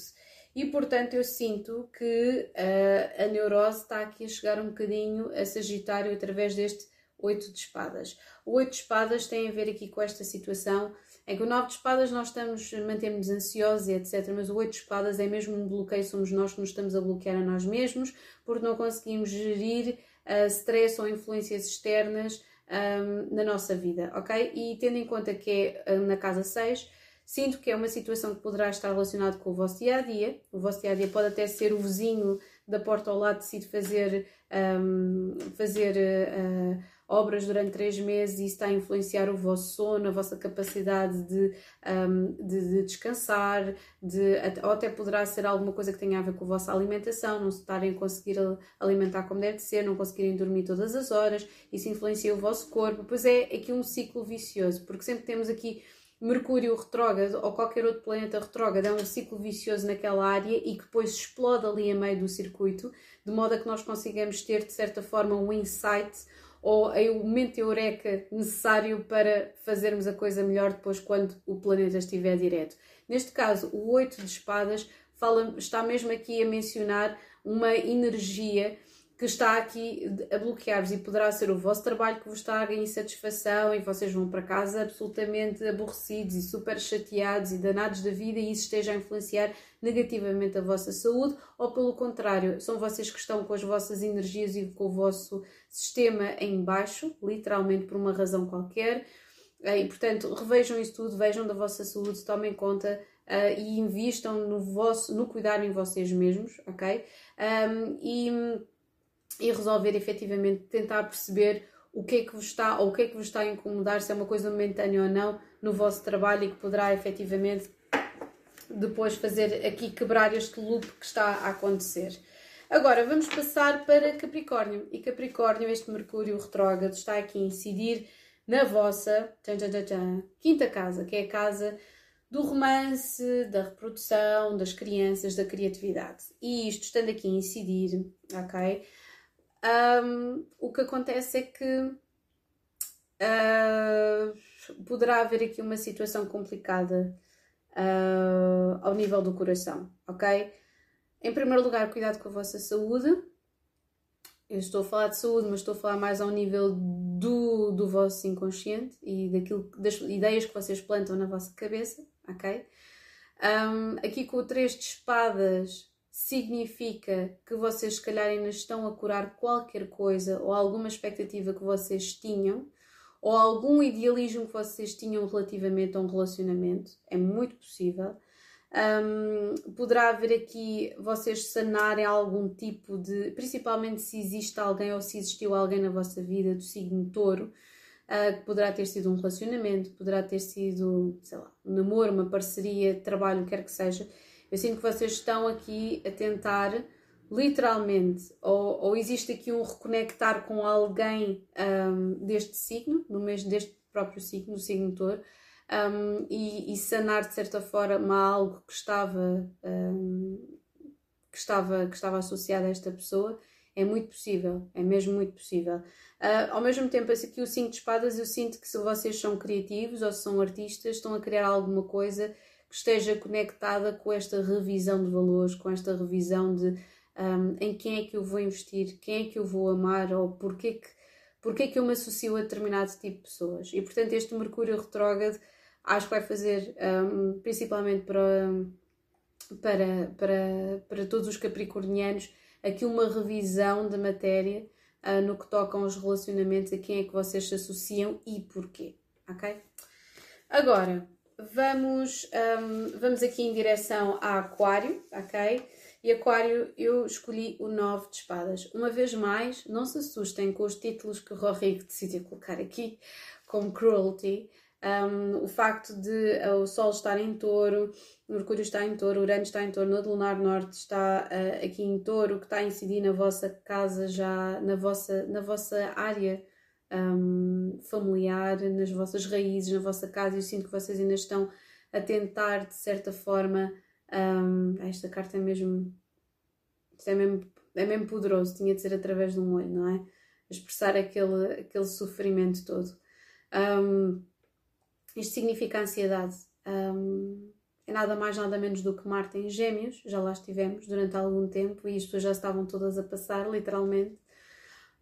E portanto eu sinto que uh, a neurose está aqui a chegar um bocadinho a Sagitário através deste oito de espadas. O oito de espadas tem a ver aqui com esta situação em que o nove de espadas nós estamos, mantemos ansiosos e etc. Mas o oito de espadas é mesmo um bloqueio, somos nós que nos estamos a bloquear a nós mesmos porque não conseguimos gerir uh, stress ou influências externas um, na nossa vida, ok? E tendo em conta que é na casa 6, sinto que é uma situação que poderá estar relacionada com o vosso dia a dia. O vosso dia a dia pode até ser o vizinho da porta ao lado decide fazer, um, fazer uh, obras durante três meses e isso está a influenciar o vosso sono, a vossa capacidade de, um, de, de, descansar, de, ou até poderá ser alguma coisa que tenha a ver com a vossa alimentação, não estarem a conseguir alimentar como deve ser, não conseguirem dormir todas as horas, isso influencia o vosso corpo. Pois é aqui um ciclo vicioso, porque sempre temos aqui Mercúrio retrógrado ou qualquer outro planeta retrógrado é um ciclo vicioso naquela área e que depois explode ali a meio do circuito, de modo a que nós consigamos ter, de certa forma, um insight ou é o momento eureka necessário para fazermos a coisa melhor depois quando o planeta estiver direto. Neste caso, o oito de espadas fala, está mesmo aqui a mencionar uma energia que está aqui a bloquear-vos e poderá ser o vosso trabalho que vos está a insatisfação e vocês vão para casa absolutamente aborrecidos e super chateados e danados da vida e isso esteja a influenciar negativamente a vossa saúde ou pelo contrário, são vocês que estão com as vossas energias e com o vosso sistema em baixo, literalmente por uma razão qualquer. E, portanto, revejam isso tudo, vejam da vossa saúde, tomem conta uh, e invistam no, vosso, no cuidar em vocês mesmos, ok? Um, e e resolver efetivamente tentar perceber o que é que vos está ou o que é que vos está a incomodar, se é uma coisa momentânea ou não no vosso trabalho e que poderá efetivamente depois fazer aqui quebrar este loop que está a acontecer. Agora vamos passar para Capricórnio e Capricórnio, este Mercúrio retrógrado está aqui a incidir na vossa tchan, tchan, tchan, quinta casa, que é a casa do romance, da reprodução, das crianças, da criatividade. E isto estando aqui a incidir, ok? Um, o que acontece é que uh, poderá haver aqui uma situação complicada uh, ao nível do coração, ok? Em primeiro lugar, cuidado com a vossa saúde. Eu estou a falar de saúde, mas estou a falar mais ao nível do, do vosso inconsciente e daquilo, das ideias que vocês plantam na vossa cabeça, ok? Um, aqui com o três de espadas significa que vocês, se calhar, ainda estão a curar qualquer coisa ou alguma expectativa que vocês tinham ou algum idealismo que vocês tinham relativamente a um relacionamento. É muito possível. Um, poderá haver aqui vocês sanarem algum tipo de. Principalmente se existe alguém ou se existiu alguém na vossa vida do signo touro, uh, que poderá ter sido um relacionamento, poderá ter sido, sei lá, um namoro, uma parceria, trabalho, quer que seja eu sinto que vocês estão aqui a tentar, literalmente, ou, ou existe aqui um reconectar com alguém um, deste signo, no mês deste próprio signo, do signo touro, um, e, e, sanar de certa forma algo que estava, um, que estava, que estava associado a esta pessoa. É muito possível, é mesmo muito possível. Uh, ao mesmo tempo, aqui o 5 de espadas, eu sinto que se vocês são criativos ou se são artistas, estão a criar alguma coisa que esteja conectada com esta revisão de valores, com esta revisão de um, em quem é que eu vou investir, quem é que eu vou amar ou porquê que, porquê que eu me associo a determinado tipo de pessoas. E portanto, este Mercúrio retrógrado acho que vai fazer, um, principalmente para, para, para, para todos os capricornianos, aqui uma revisão da matéria uh, no que toca aos relacionamentos, a quem é que vocês se associam e porquê. Ok? Agora, vamos, um, vamos aqui em direção a Aquário, ok? E Aquário, eu escolhi o 9 de espadas. Uma vez mais, não se assustem com os títulos que o Rorico decidiu colocar aqui, como Cruelty. Um, o facto de uh, o Sol estar em touro, Mercúrio está em touro, Urano está em touro, no Lunar Norte está uh, aqui em touro, que está a incidir na vossa casa já, na vossa, na vossa área um, familiar, nas vossas raízes, na vossa casa. Eu sinto que vocês ainda estão a tentar, de certa forma, um, esta carta é mesmo, é mesmo, é mesmo poderoso, tinha de ser através de um olho, não é? Expressar aquele, aquele sofrimento todo. Um, isto significa ansiedade. Um, é nada mais, nada menos do que Marte em Gêmeos, já lá estivemos durante algum tempo e as pessoas já estavam todas a passar, literalmente.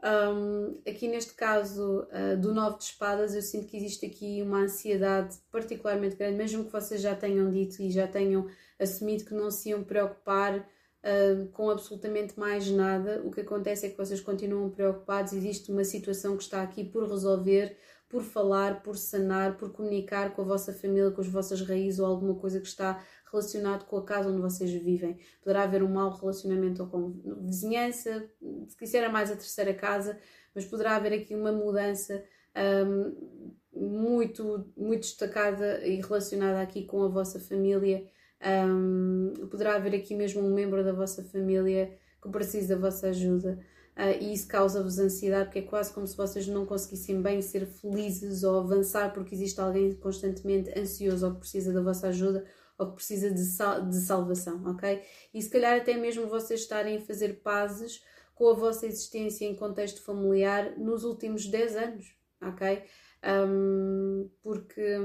Um, aqui neste caso uh, do Nove de Espadas, eu sinto que existe aqui uma ansiedade particularmente grande, mesmo que vocês já tenham dito e já tenham assumido que não se iam preocupar uh, com absolutamente mais nada. O que acontece é que vocês continuam preocupados, existe uma situação que está aqui por resolver, por falar, por sanar, por comunicar com a vossa família, com as vossas raízes ou alguma coisa que está relacionado com a casa onde vocês vivem. Poderá haver um mau relacionamento com vizinhança, se quiser é mais a terceira casa, mas poderá haver aqui uma mudança um, muito, muito destacada e relacionada aqui com a vossa família. Um, poderá haver aqui mesmo um membro da vossa família que precisa da vossa ajuda. Uh, e isso causa-vos ansiedade, porque é quase como se vocês não conseguissem bem ser felizes ou avançar porque existe alguém constantemente ansioso ou que precisa da vossa ajuda ou que precisa de, sal de salvação, ok? E se calhar até mesmo vocês estarem a fazer pazes com a vossa existência em contexto familiar nos últimos 10 anos, ok? Um, porque,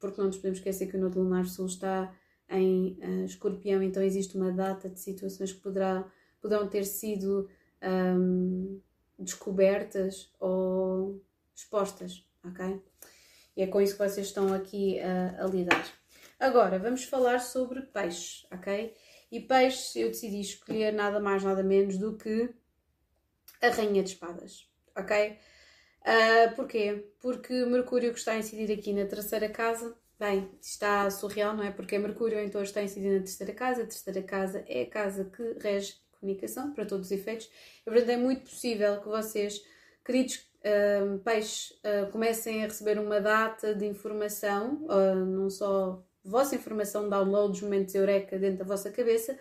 porque não nos podemos esquecer que o Nodo Lunar Sul está em uh, escorpião, então existe uma data de situações que poderá, poderão ter sido um, descobertas ou expostas, ok? E é com isso que vocês estão aqui a, a lidar. Agora, vamos falar sobre peixes, ok? E peixes eu decidi escolher nada mais, nada menos do que a Rainha de Espadas, ok? Uh, porquê? Porque Mercúrio que está a incidir aqui na terceira casa, bem, está surreal, não é? Porque Mercúrio então está a incidir na terceira casa, a terceira casa é a casa que rege comunicação, para todos os efeitos, e portanto é muito possível que vocês, queridos uh, peixes, uh, comecem a receber uma data de informação, não só vossa informação, download dos momentos eureka dentro da vossa cabeça,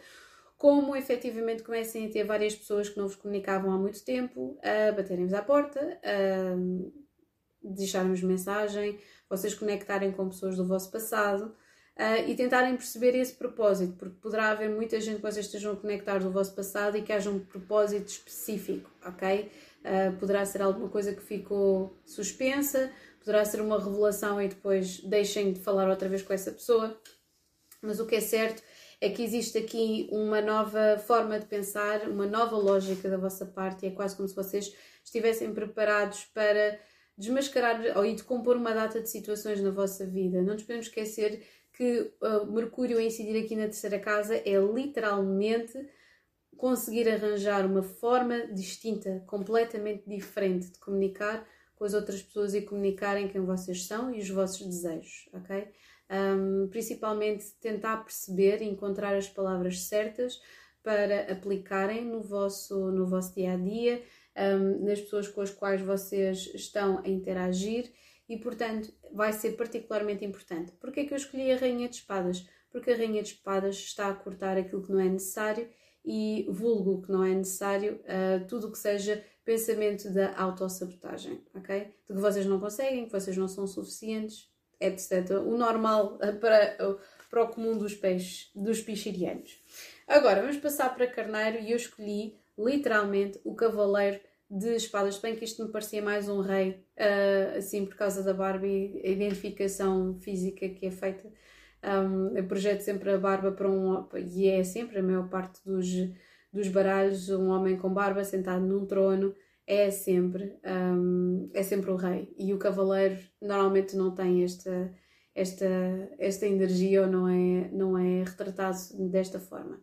como efetivamente comecem a ter várias pessoas que não vos comunicavam há muito tempo a baterem-vos à porta, a deixarem-vos mensagem, vocês conectarem com pessoas do vosso passado uh, e tentarem perceber esse propósito, porque poderá haver muita gente que vocês estejam a conectar do vosso passado e que haja um propósito específico, ok? Uh, poderá ser alguma coisa que ficou suspensa, poderá ser uma revelação e depois deixem de falar outra vez com essa pessoa. Mas o que é certo é que existe aqui uma nova forma de pensar, uma nova lógica da vossa parte, e é quase como se vocês estivessem preparados para desmascarar ou ir decompor uma data de situações na vossa vida. Não nos podemos esquecer que uh, Mercúrio a incidir aqui na terceira casa é literalmente conseguir arranjar uma forma distinta, completamente diferente de comunicar com as outras pessoas e comunicarem quem vocês são e os vossos desejos, ok? Um, principalmente tentar perceber e encontrar as palavras certas para aplicarem no vosso, no vosso dia a dia, um, nas pessoas com as quais vocês estão a interagir e, portanto, vai ser particularmente importante. Porquê é que eu escolhi a Rainha de Espadas? Porque a Rainha de Espadas está a cortar aquilo que não é necessário e vulgo que não é necessário, uh, tudo o que seja pensamento da autossabotagem, ok? De que vocês não conseguem, que vocês não são suficientes, etc. O normal para, para o comum dos peixes, dos pichirianos. Agora, vamos passar para carneiro e eu escolhi literalmente o cavaleiro de espadas, bem que isto me parecia mais um rei, uh, assim por causa da Barbie, a identificação física que é feita. Um, eu projeto sempre a barba para um. e é sempre a maior parte dos dos baralhos, um homem com barba sentado num trono é sempre, um, é sempre o rei. E o cavaleiro normalmente não tem esta, esta, esta energia ou não é, não é retratado desta forma.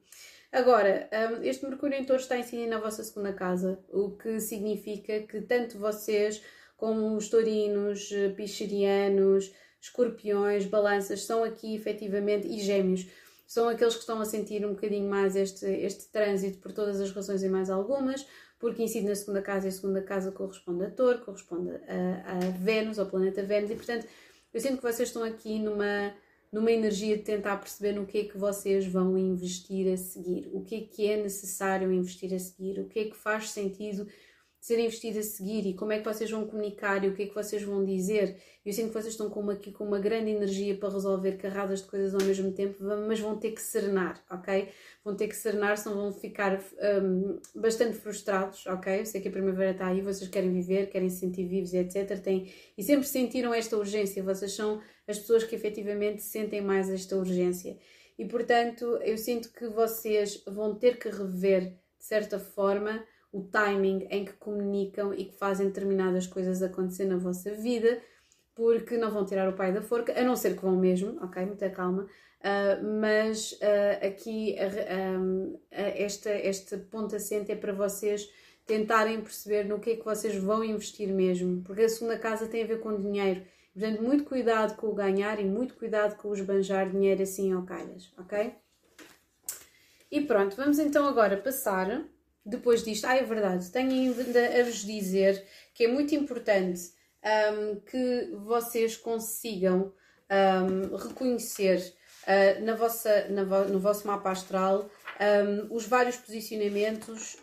Agora, este Mercúrio em Touro está incidindo na vossa segunda casa, o que significa que tanto vocês como os taurinos, picherianos, escorpiões, balanças, são aqui efetivamente, e gêmeos, são aqueles que estão a sentir um bocadinho mais este, este trânsito por todas as razões e mais algumas, porque incide na segunda casa e a segunda casa corresponde a Touro, corresponde a, a Vênus, ao planeta Vênus, e portanto eu sinto que vocês estão aqui numa, numa energia de tentar perceber no que é que vocês vão investir a seguir, o que é que é necessário investir a seguir, o que é que faz sentido ser investido a seguir e como é que vocês vão comunicar e o que é que vocês vão dizer. Eu sinto que vocês estão com uma, aqui com uma grande energia para resolver carradas de coisas ao mesmo tempo, mas vão ter que serenar, ok? Vão ter que serenar, senão vão ficar um, bastante frustrados, ok? Eu sei que a primavera está aí, vocês querem viver, querem se sentir vivos etc. Tem, e sempre sentiram esta urgência, vocês são as pessoas que efetivamente sentem mais esta urgência. E portanto, eu sinto que vocês vão ter que rever, de certa forma, o timing em que comunicam e que fazem determinadas coisas acontecer na vossa vida, porque não vão tirar o pai da forca, a não ser que vão mesmo, ok? Muita calma. Uh, mas uh, aqui uh, esta, este ponto assente é para vocês tentarem perceber no que é que vocês vão investir mesmo, porque a segunda casa tem a ver com dinheiro. Portanto, muito cuidado com o ganhar e muito cuidado com o esbanjar dinheiro assim ao calhas, ok? E pronto, vamos então agora passar depois disto, ah, é verdade, tenho ainda a vos dizer que é muito importante um, que vocês consigam um, reconhecer uh, na vossa, na vo no vosso mapa astral um, os vários posicionamentos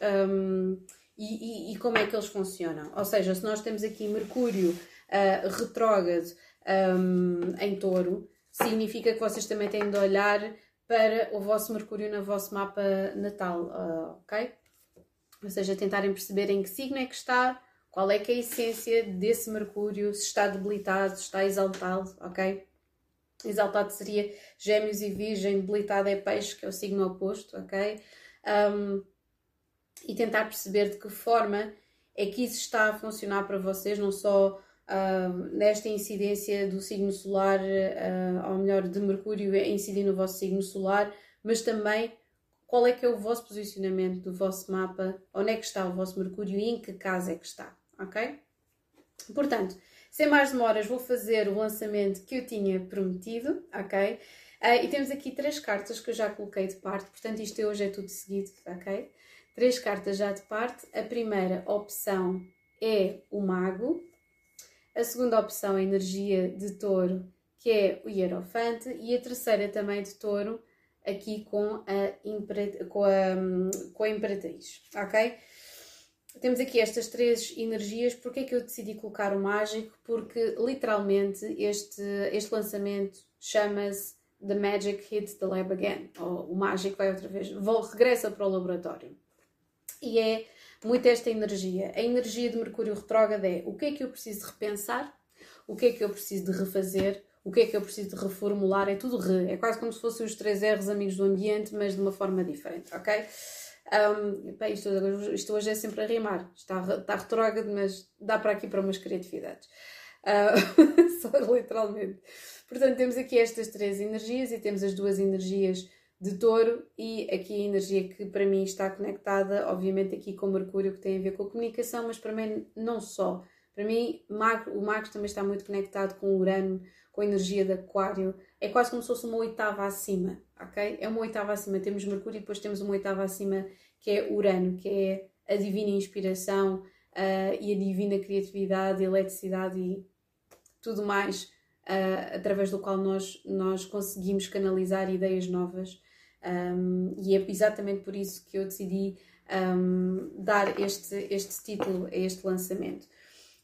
e, e, e, como é que eles funcionam. Ou seja, se nós temos aqui Mercúrio uh, retrógrado em touro, significa que vocês também têm de olhar para o vosso Mercúrio no vosso mapa natal, uh, ok? Ou seja, tentarem perceber em que signo é que está, qual é que é a essência desse Mercúrio, se está debilitado, se está exaltado, ok? Exaltado seria Gêmeos e Virgem, debilitado é Peixe, que é o signo oposto, ok? Um, e tentar perceber de que forma é que isso está a funcionar para vocês, não só uh, nesta incidência do signo solar, uh, ou melhor, de Mercúrio incidir no vosso signo solar, mas também qual é que é o vosso posicionamento do vosso mapa, onde é que está o vosso Mercúrio e em que casa é que está, ok? Portanto, sem mais demoras, vou fazer o lançamento que eu tinha prometido, ok? Uh, e temos aqui três cartas que eu já coloquei de parte, portanto, isto hoje é tudo seguido, ok? Três cartas já de parte. A primeira opção é o Mago, a segunda opção é a Energia de Touro, que é o Hierofante, e a terceira também de Touro aqui com a, com a, com a Imperatriz, ok? Temos aqui estas três energias. Porquê é que eu decidi colocar o mágico? Porque literalmente este, este lançamento chama-se The Magic Hits the Lab Again, ou o mágico vai outra vez, vou, regressa para o laboratório. E é muito esta energia. A energia de Mercúrio retrógrado é o que é que eu preciso repensar, o que é que eu preciso de refazer, o que é que eu preciso de reformular, é tudo re, é quase como se fossem os três R's amigos do ambiente, mas de uma forma diferente, ok? Um, bem, isto, isto, hoje é sempre a rimar, está, está retrógrado, mas dá para aqui para umas criatividades. Uh, só literalmente. Portanto, temos aqui estas três energias e temos as duas energias de touro e aqui a energia que para mim está conectada, obviamente aqui com Mercúrio, que tem a ver com a comunicação, mas para mim não só. Para mim, o Magro também está muito conectado com Urano, com energia de Aquário, é quase como se fosse uma oitava acima, ok? É uma oitava acima. Temos Mercúrio e depois temos uma oitava acima que é Urano, que é a divina inspiração uh, e a divina criatividade, eletricidade e tudo mais uh, através do qual nós, nós conseguimos canalizar ideias novas. Um, e é exatamente por isso que eu decidi um, dar este, este título a este lançamento.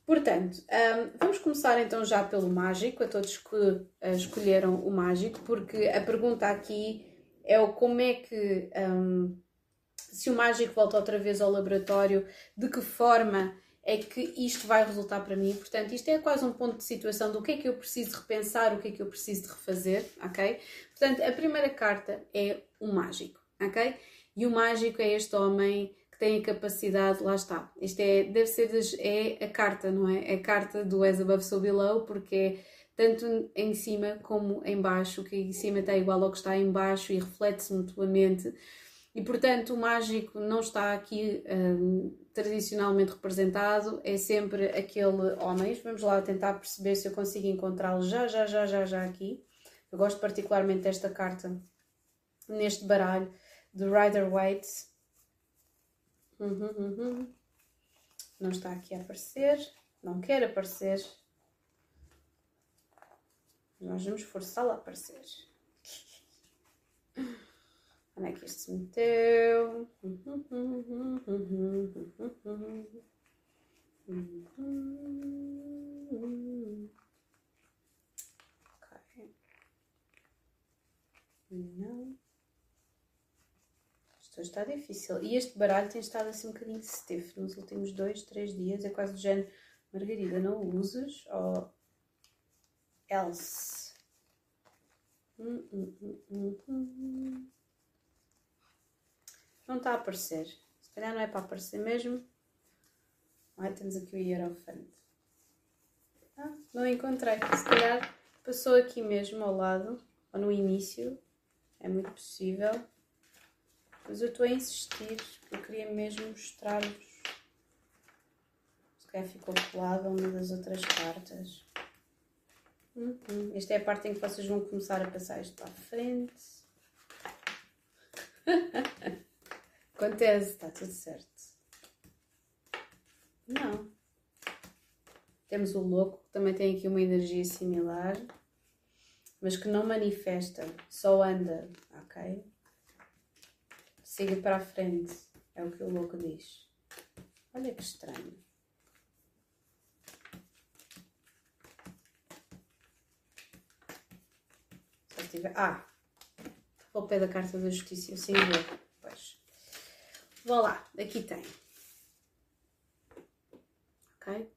Portanto, um, vamos começar então já pelo mágico, a todos que uh, escolheram o mágico, porque a pergunta aqui é o como é que, um, se o mágico volta outra vez ao laboratório, de que forma é que isto vai resultar para mim. Portanto, isto é quase um ponto de situação do que é que eu preciso repensar, o que é que eu preciso de refazer, ok? Portanto, a primeira carta é o mágico, ok? E o mágico é este homem que têm a capacidade, lá está. Isto é, deve ser é a carta, não é? A carta do as above so below, porque é tanto em cima como em baixo, que em cima está igual ao que está em baixo e reflete-se mutuamente. E portanto, o mágico não está aqui um, tradicionalmente representado, é sempre aquele homem. Vamos lá tentar perceber se eu consigo encontrá-lo já, já, já, já, já aqui. Eu gosto particularmente desta carta neste baralho de Rider Waite. Uhum, uhum. Não está aqui a aparecer, não quer aparecer. Nós vamos forçá-lo a aparecer. Onde é que isto se meteu? Ok. Não. Isto está difícil. E este baralho tem estado assim um bocadinho stiff nos últimos dois, três dias. É quase do género, Margarida, não uses ou else. Hum, hum, hum, não está a aparecer. Se calhar não é para aparecer mesmo. Ai, temos aqui o Hierofante. Ah, não encontrei. Se calhar passou aqui mesmo ao lado, ou no início. É muito possível. Mas eu estou a insistir, eu queria mesmo mostrar-vos. Se calhar ficou colado uma das outras cartas. Uhum. Esta é a parte em que vocês vão começar a passar isto para a frente. Acontece, está tudo certo. Não. Temos o louco, que também tem aqui uma energia similar, mas que não manifesta, só anda, ok? Siga para a frente, é o que o louco diz. Olha que estranho. Só tiver. Ah! Ao pé da carta da justiça, eu sim vou. Pois. Vá lá, aqui tem. Ok?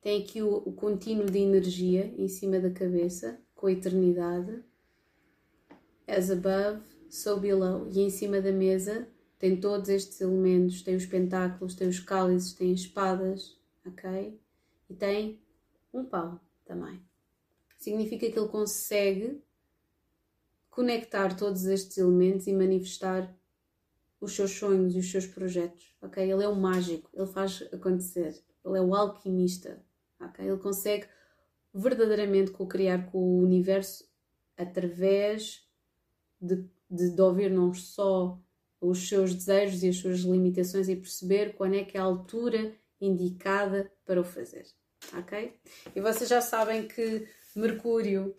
Tem aqui o, o contínuo de energia em cima da cabeça, com a eternidade. As above, so below. E em cima da mesa tem todos estes elementos: tem os pentáculos, tem os cálices, tem as espadas, ok? E tem um pau também. Significa que ele consegue conectar todos estes elementos e manifestar os seus sonhos e os seus projetos, ok? Ele é o mágico, ele faz acontecer, ele é o alquimista, ok? Ele consegue verdadeiramente co-criar com o universo através de, de, de ouvir não só os seus desejos e as suas limitações e perceber quando é que é a altura indicada para o fazer, ok? E vocês já sabem que Mercúrio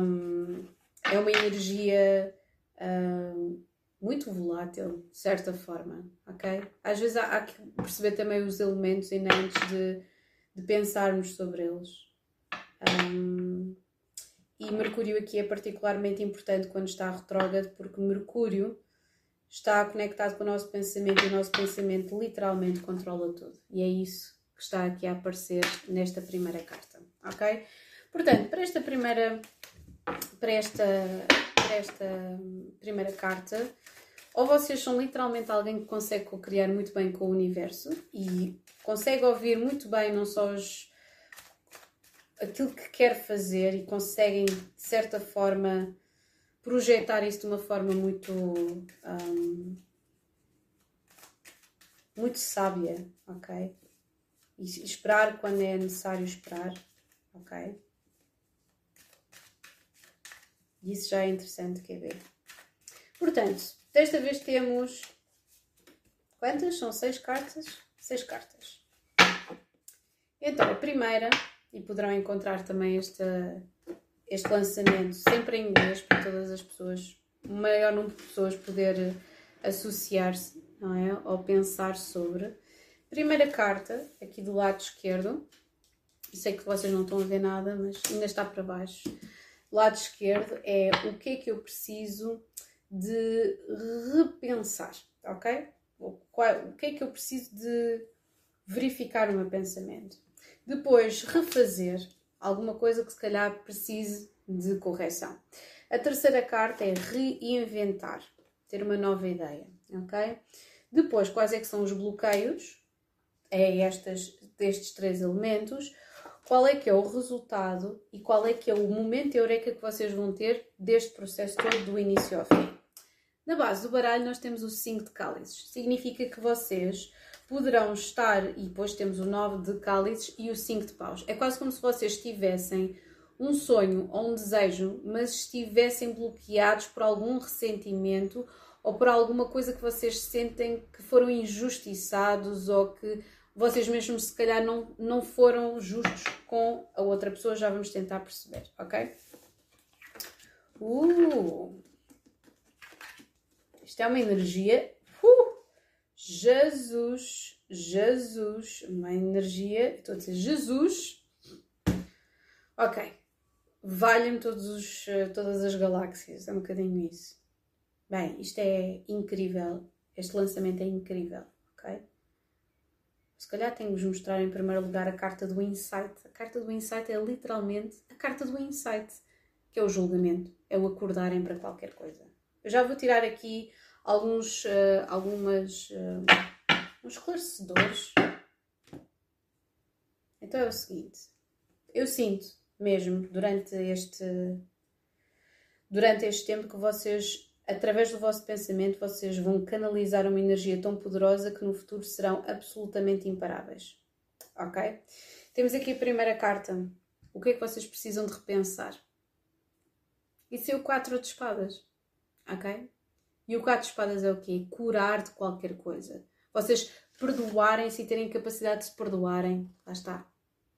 um, é uma energia um, muito volátil, de certa forma, ok? Às vezes há, há que perceber também os elementos ainda antes de, de pensarmos sobre eles. Um, e Mercúrio aqui é particularmente importante quando está retrógrado, porque Mercúrio está conectado com o nosso pensamento e o nosso pensamento literalmente controla tudo. E é isso que está aqui a aparecer nesta primeira carta, ok? Portanto, para esta primeira, para esta, para esta primeira carta, ou vocês são literalmente alguém que consegue criar muito bem com o universo e consegue ouvir muito bem não só os, aquilo que quer fazer e conseguem, de certa forma, projetar isso de uma forma muito. Um, muito sábia, ok? E esperar quando é necessário esperar, ok? E isso já é interessante, quer ver? Portanto, Desta vez temos. Quantas? São seis cartas? Seis cartas. Então, a primeira, e poderão encontrar também esta, este lançamento sempre em inglês para todas as pessoas, o maior número de pessoas poder associar-se, não é? Ou pensar sobre. Primeira carta, aqui do lado esquerdo. Sei que vocês não estão a ver nada, mas ainda está para baixo. Lado esquerdo é o que é que eu preciso de repensar, ok? O que é que eu preciso de verificar o meu pensamento? Depois, refazer alguma coisa que se calhar precise de correção. A terceira carta é reinventar, ter uma nova ideia, ok? Depois, quais é que são os bloqueios? É estas, destes três elementos. Qual é que é o resultado e qual é que é o momento eureka que vocês vão ter deste processo todo do início ao fim? Na base do baralho nós temos o 5 de cálices. Significa que vocês poderão estar, e depois temos o 9 de cálices e o 5 de paus. É quase como se vocês tivessem um sonho ou um desejo, mas estivessem bloqueados por algum ressentimento ou por alguma coisa que vocês sentem que foram injustiçados ou que vocês mesmos se calhar não, não foram justos com a outra pessoa, já vamos tentar perceber, ok? Uh! Isto é uma energia. Uh! Jesus, Jesus, uma energia. Estou a dizer Jesus. Ok. Valha-me todas as galáxias. É um bocadinho isso. Bem, isto é incrível. Este lançamento é incrível, ok? Se calhar tenho de vos mostrar em primeiro lugar a carta do Insight. A carta do Insight é literalmente a carta do Insight, que é o julgamento, é o acordarem para qualquer coisa. Eu já vou tirar aqui alguns, uh, algumas, uh, uns esclarecedores. Então é o seguinte, eu sinto mesmo durante este, durante este tempo que vocês através do vosso pensamento, vocês vão canalizar uma energia tão poderosa que no futuro serão absolutamente imparáveis. Ok? Temos aqui a primeira carta. O que é que vocês precisam de repensar? Isso é o 4 de espadas. Ok? E o 4 de espadas é o quê? Curar de qualquer coisa. Vocês perdoarem-se e terem capacidade de se perdoarem. Lá está.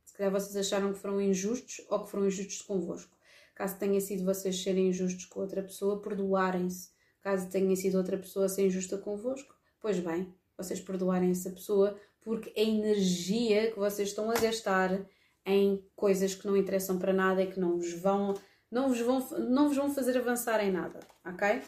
Se calhar vocês acharam que foram injustos ou que foram injustos convosco. Caso tenha sido vocês serem injustos com outra pessoa, perdoarem-se. Caso tenha sido outra pessoa ser injusta convosco, pois bem, vocês perdoarem essa pessoa porque a energia que vocês estão a gastar em coisas que não interessam para nada e que não vos vão, não vos vão, não vos vão fazer avançar em nada, ok?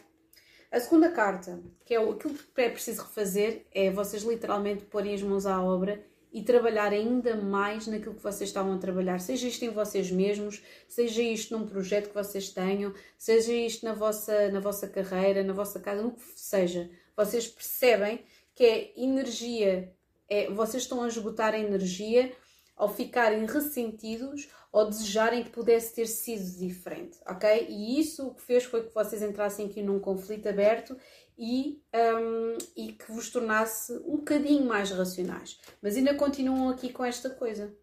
A segunda carta, que é aquilo que é preciso refazer, é vocês literalmente porem as mãos à obra e trabalhar ainda mais naquilo que vocês estavam a trabalhar, seja isto em vocês mesmos, seja isto num projeto que vocês tenham, seja isto na vossa, na vossa carreira, na vossa casa, no que seja. Vocês percebem que é energia, é, vocês estão a esgotar a energia ao ficarem ressentidos ou desejarem que pudesse ter sido diferente, ok? E isso o que fez foi que vocês entrassem aqui num conflito aberto e, um, e que vos tornasse um bocadinho mais racionais. Mas ainda continuam aqui com esta coisa.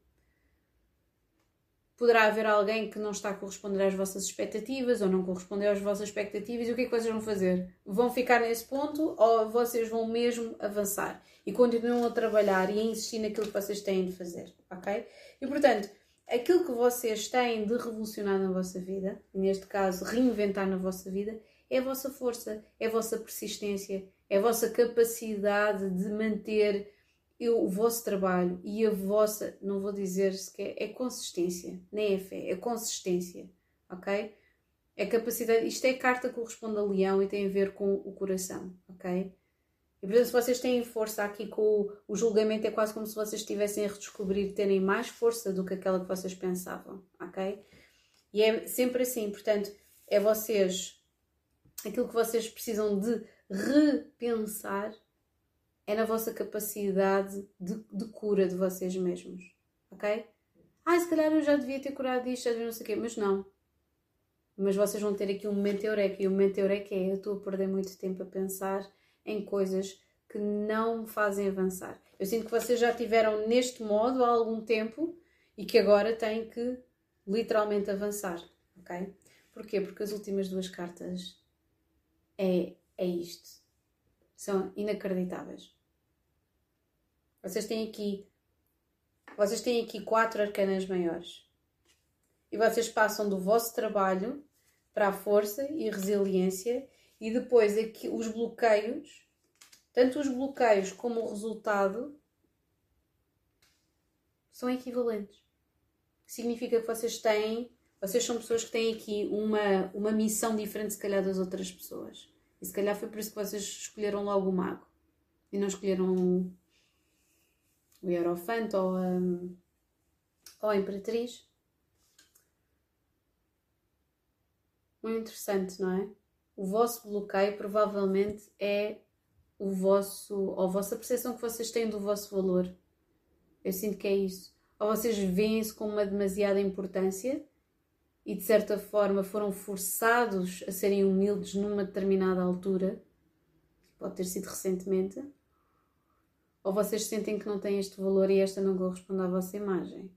Poderá haver alguém que não está a corresponder às vossas expectativas ou não correspondeu às vossas expectativas e o que é que vocês vão fazer? Vão ficar nesse ponto ou vocês vão mesmo avançar e continuam a trabalhar e a insistir naquilo que vocês têm de fazer, ok? E portanto, aquilo que vocês têm de revolucionar na vossa vida, neste caso reinventar na vossa vida, é a vossa força, é a vossa persistência, é a vossa capacidade de manter o vosso trabalho e a vossa, não vou dizer sequer, é consistência, nem é fé, é consistência, ok? É capacidade, isto é carta que corresponde a leão e tem a ver com o coração, ok? E portanto, se vocês têm força aqui com o, o julgamento, é quase como se vocês estivessem a redescobrir, terem mais força do que aquela que vocês pensavam, ok? E é sempre assim, portanto, é vocês aquilo que vocês precisam de repensar é na vossa capacidade de, de, cura de vocês mesmos, ok? Ah, se calhar eu já devia ter curado isto, já devia não sei o quê, mas não. Mas vocês vão ter aqui um momento eureka, e o momento eureka é eu estou a perder muito tempo a pensar em coisas que não me fazem avançar. Eu sinto que vocês já tiveram neste modo há algum tempo e que agora têm que literalmente avançar, ok? Porquê? Porque as últimas duas cartas é, é isto. São inacreditáveis. Vocês têm aqui vocês têm aqui quatro arcanas maiores. E vocês passam do vosso trabalho para a força e resiliência e depois aqui os bloqueios, tanto os bloqueios como o resultado são equivalentes. Significa que vocês têm vocês são pessoas que têm aqui uma, uma missão diferente, se calhar, das outras pessoas. E se calhar foi por isso que vocês escolheram logo o mago e não escolheram o Hierofante ou a, ou a Imperatriz. Muito interessante, não é? O vosso bloqueio provavelmente é o vosso, ou a vossa percepção que vocês têm do vosso valor. Eu sinto que é isso. Ou vocês veem-se com uma demasiada importância e de certa forma foram forçados a serem humildes numa determinada altura, pode ter sido recentemente, ou vocês sentem que não têm este valor e esta não corresponde à vossa imagem.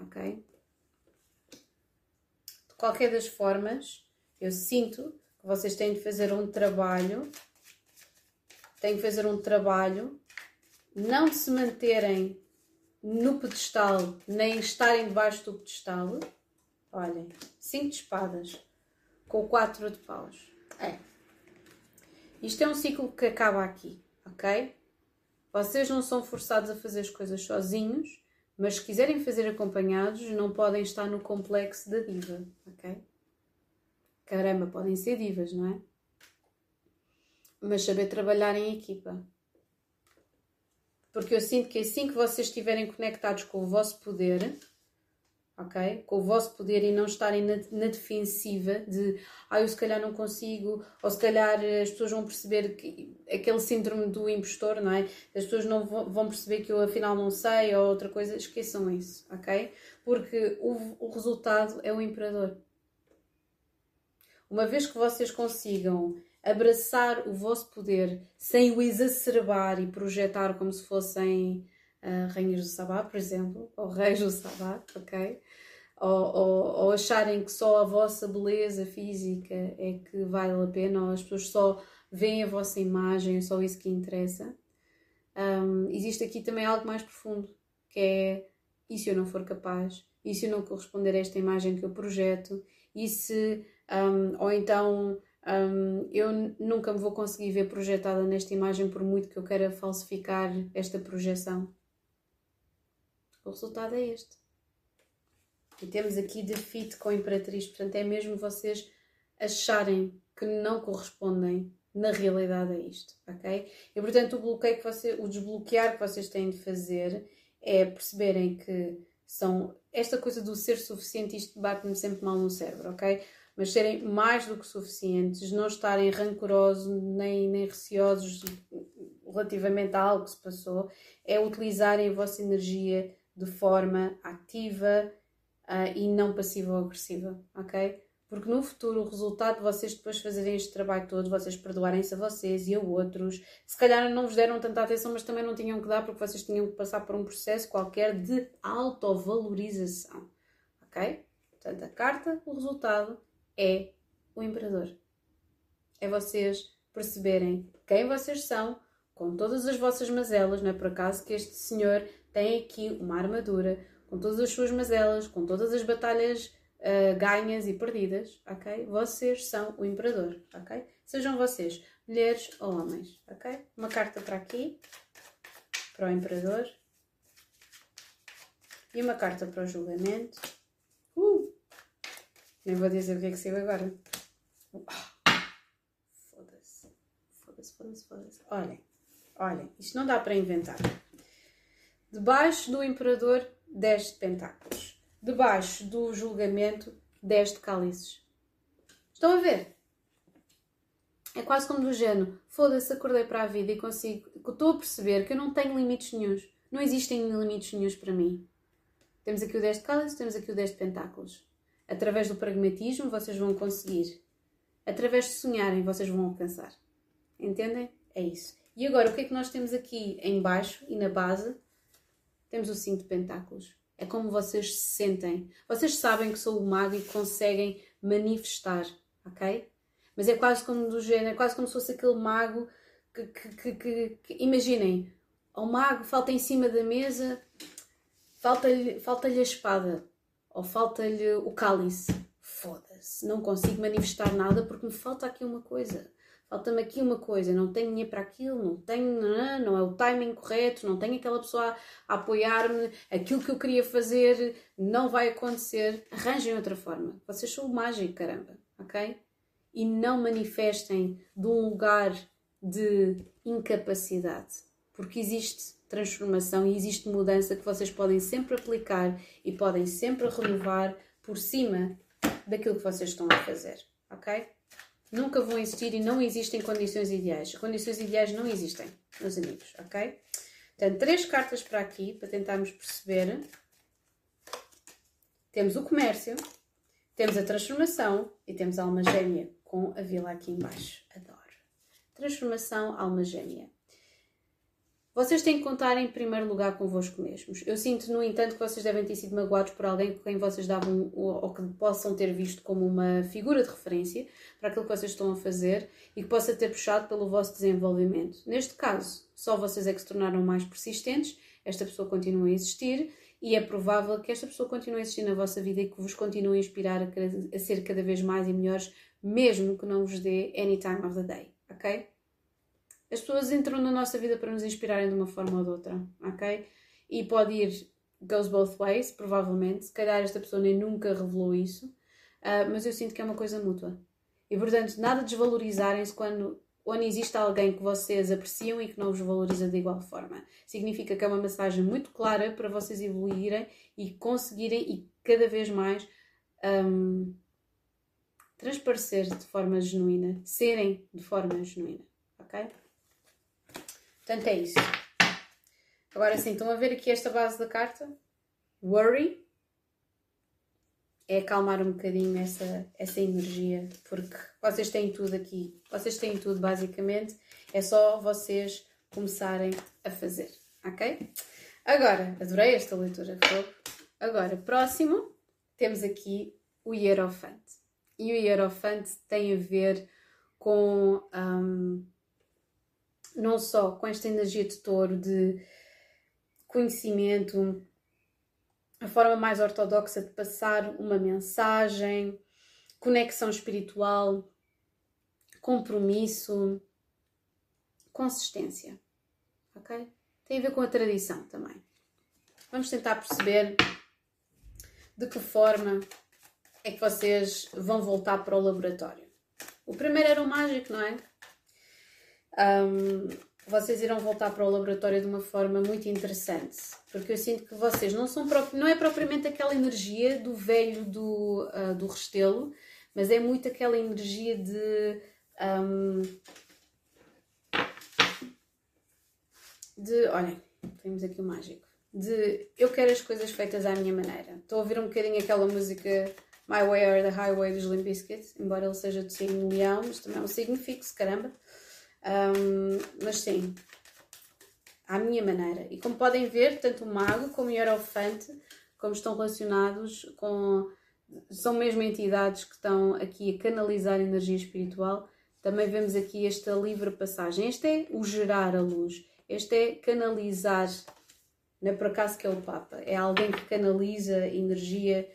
Ok? qualquer das formas, eu sinto que vocês têm de fazer um trabalho, têm de fazer um trabalho, não de se manterem no pedestal, nem estarem debaixo do pedestal. Olhem, cinco de espadas com quatro de paus. É. Isto é um ciclo que acaba aqui, ok? Vocês não são forçados a fazer as coisas sozinhos, mas se quiserem fazer acompanhados, não podem estar no complexo da diva, ok? Caramba, podem ser divas, não é? Mas saber trabalhar em equipa. Porque eu sinto que assim que vocês estiverem conectados com o vosso poder, ok? Com o vosso poder e não estarem na, na, defensiva de ah, eu se calhar não consigo, ou se calhar as pessoas vão perceber que aquele síndrome do impostor, não é? As pessoas não vão perceber que eu afinal não sei ou outra coisa, esqueçam isso, ok? Porque o, o resultado é o imperador. Uma vez que vocês consigam abraçar o vosso poder sem o exacerbar e projetar como se fossem uh, rainhas do sabá, por exemplo, ou reis do sabá, ok? Ou, ou, ou, acharem que só a vossa beleza física é que vale a pena, ou as pessoas só veem a vossa imagem, é só isso que interessa. Um, existe aqui também algo mais profundo, que é e se eu não for capaz? E se eu não corresponder a esta imagem que eu projeto? E se, um, ou então, um, eu nunca me vou conseguir ver projetada nesta imagem por muito que eu queira falsificar esta projeção? O resultado é este. E temos aqui defeat com Imperatriz, portanto é mesmo vocês acharem que não correspondem na realidade a isto, ok? E portanto o bloqueio que você, o desbloquear que vocês têm de fazer é perceberem que são esta coisa do ser suficiente, isto bate-me sempre mal no cérebro, ok? Mas serem mais do que suficientes, não estarem rancorosos nem, nem receosos relativamente a algo que se passou, é utilizarem a vossa energia de forma ativa uh, e não passiva ou agressiva, ok? Porque no futuro o resultado de vocês depois fazerem este trabalho todo, vocês perdoarem-se a vocês e a outros, se calhar não vos deram tanta atenção, mas também não tinham que dar porque vocês tinham que passar por um processo qualquer de autovalorização, ok? Portanto, a carta, o resultado é o imperador. É vocês perceberem quem vocês são, com todas as vossas mazelas, não é por acaso que este senhor tem aqui uma armadura com todas as suas mazelas, com todas as batalhas uh, ganhas e perdidas, ok? Vocês são o imperador, ok? Sejam vocês mulheres ou homens, ok? Uma carta para aqui, para o imperador. E uma carta para o julgamento. Uh! Nem vou dizer o que é que saiu agora. Foda-se. Foda-se, foda-se, foda-se. Olhem, olhem, isto não dá para inventar. Debaixo do imperador, 10 de pentáculos. Debaixo do julgamento, 10 de cálices. Estão a ver? É quase como do género, foda-se, acordei para a vida e consigo. Estou a perceber que eu não tenho limites nenhums. Não existem limites nenhums para mim. Temos aqui o 10 de cálices, temos aqui o 10 de pentáculos. Através do pragmatismo, vocês vão conseguir. Através de sonharem, vocês vão alcançar. Entendem? É isso. E agora, o que é que nós temos aqui em baixo e na base? Temos o cinto de pentáculos. É como vocês se sentem. Vocês sabem que sou o mago e conseguem manifestar, ok? Mas é quase como do género, é quase como se fosse aquele mago que, que, que, que, que imaginem, ao mago falta em cima da mesa, falta-lhe falta a espada, ou falta-lhe o cálice. Foda-se, não consigo manifestar nada porque me falta aqui uma coisa falta-me aqui uma coisa, não tenho dinheiro para aquilo, não tenho, não, não é o timing correto, não tenho aquela pessoa a, a apoiar-me, aquilo que eu queria fazer não vai acontecer. Arranjem outra forma. Vocês são o mágico, caramba, ok? E não manifestem de um lugar de incapacidade, porque existe transformação e existe mudança que vocês podem sempre aplicar e podem sempre renovar por cima daquilo que vocês estão a fazer, ok? Nunca vão existir e não existem condições ideais. Condições ideais não existem, meus amigos, ok? Portanto, três cartas para aqui, para tentarmos perceber. Temos o comércio, temos a transformação e temos a alma gêmea com a vila aqui embaixo. Adoro. Transformação, alma gêmea. Vocês têm que contar em primeiro lugar convosco mesmos. Eu sinto, no entanto, que vocês devem ter sido magoados por alguém com quem vocês davam ou que possam ter visto como uma figura de referência para aquilo que vocês estão a fazer e que possa ter puxado pelo vosso desenvolvimento. Neste caso, só vocês é que se tornaram mais persistentes, esta pessoa continua a existir e é provável que esta pessoa continue a existir na vossa vida e que vos continue a inspirar a, ser cada vez mais e melhores, mesmo que não vos dê any time of the day, ok? As pessoas entram na nossa vida para nos inspirarem de uma forma ou de outra, ok? E pode ir, goes both ways, provavelmente. Se calhar esta pessoa nem nunca revelou isso, uh, mas eu sinto que é uma coisa mútua. E portanto, nada desvalorizarem-se quando onde existe alguém que vocês apreciam e que não vos valoriza de igual forma. Significa que é uma mensagem muito clara para vocês evoluírem e conseguirem e cada vez mais um, transparecer de forma genuína, serem de forma genuína, ok? Portanto, é isso. Agora sim, estão a ver aqui esta base da carta? Worry. É acalmar um bocadinho essa, essa energia, porque vocês têm tudo aqui. Vocês têm tudo, basicamente. É só vocês começarem a fazer, ok? Agora, adorei esta leitura, fogo. Agora, próximo, temos aqui o Hierofante. E o Hierofante tem a ver com um, não só com esta energia de touro de conhecimento, a forma mais ortodoxa de passar uma mensagem, conexão espiritual, compromisso, consistência. Ok? Tem a ver com a tradição também. Vamos tentar perceber de que forma é que vocês vão voltar para o laboratório. O primeiro era o mágico, não é? Um, vocês irão voltar para o laboratório de uma forma muito interessante, porque eu sinto que vocês não são não é propriamente aquela energia do velho do, uh, do Restelo, mas é muito aquela energia de um, de, olhem, temos aqui o mágico, de eu quero as coisas feitas à minha maneira. Estou a ouvir um bocadinho aquela música My Way or the Highway dos Limp Bizkit, embora ele seja do signo leão, mas também é um signo fixo, caramba. Um, mas sim, à minha maneira. E como podem ver, tanto o mago como o hierofante, como estão relacionados com. são mesmo entidades que estão aqui a canalizar energia espiritual. Também vemos aqui esta livre passagem. Este é o gerar a luz. Este é canalizar. Não é por acaso que é o Papa. É alguém que canaliza energia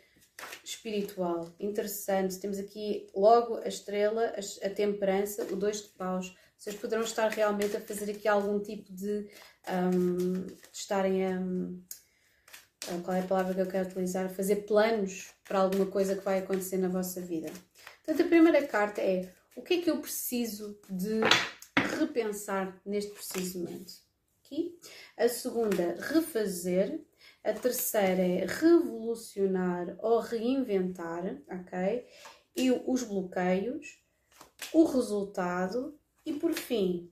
espiritual. Interessante. Temos aqui logo a estrela, a, temperança, o dois de paus vocês poderão estar realmente a fazer aqui algum tipo de, um, de estarem a. Qual é a palavra que eu quero utilizar? Fazer planos para alguma coisa que vai acontecer na vossa vida. Portanto, a primeira carta é o que é que eu preciso de repensar neste preciso momento. Aqui. A segunda, refazer. A terceira é revolucionar ou reinventar, ok? E os bloqueios, o resultado e por fim,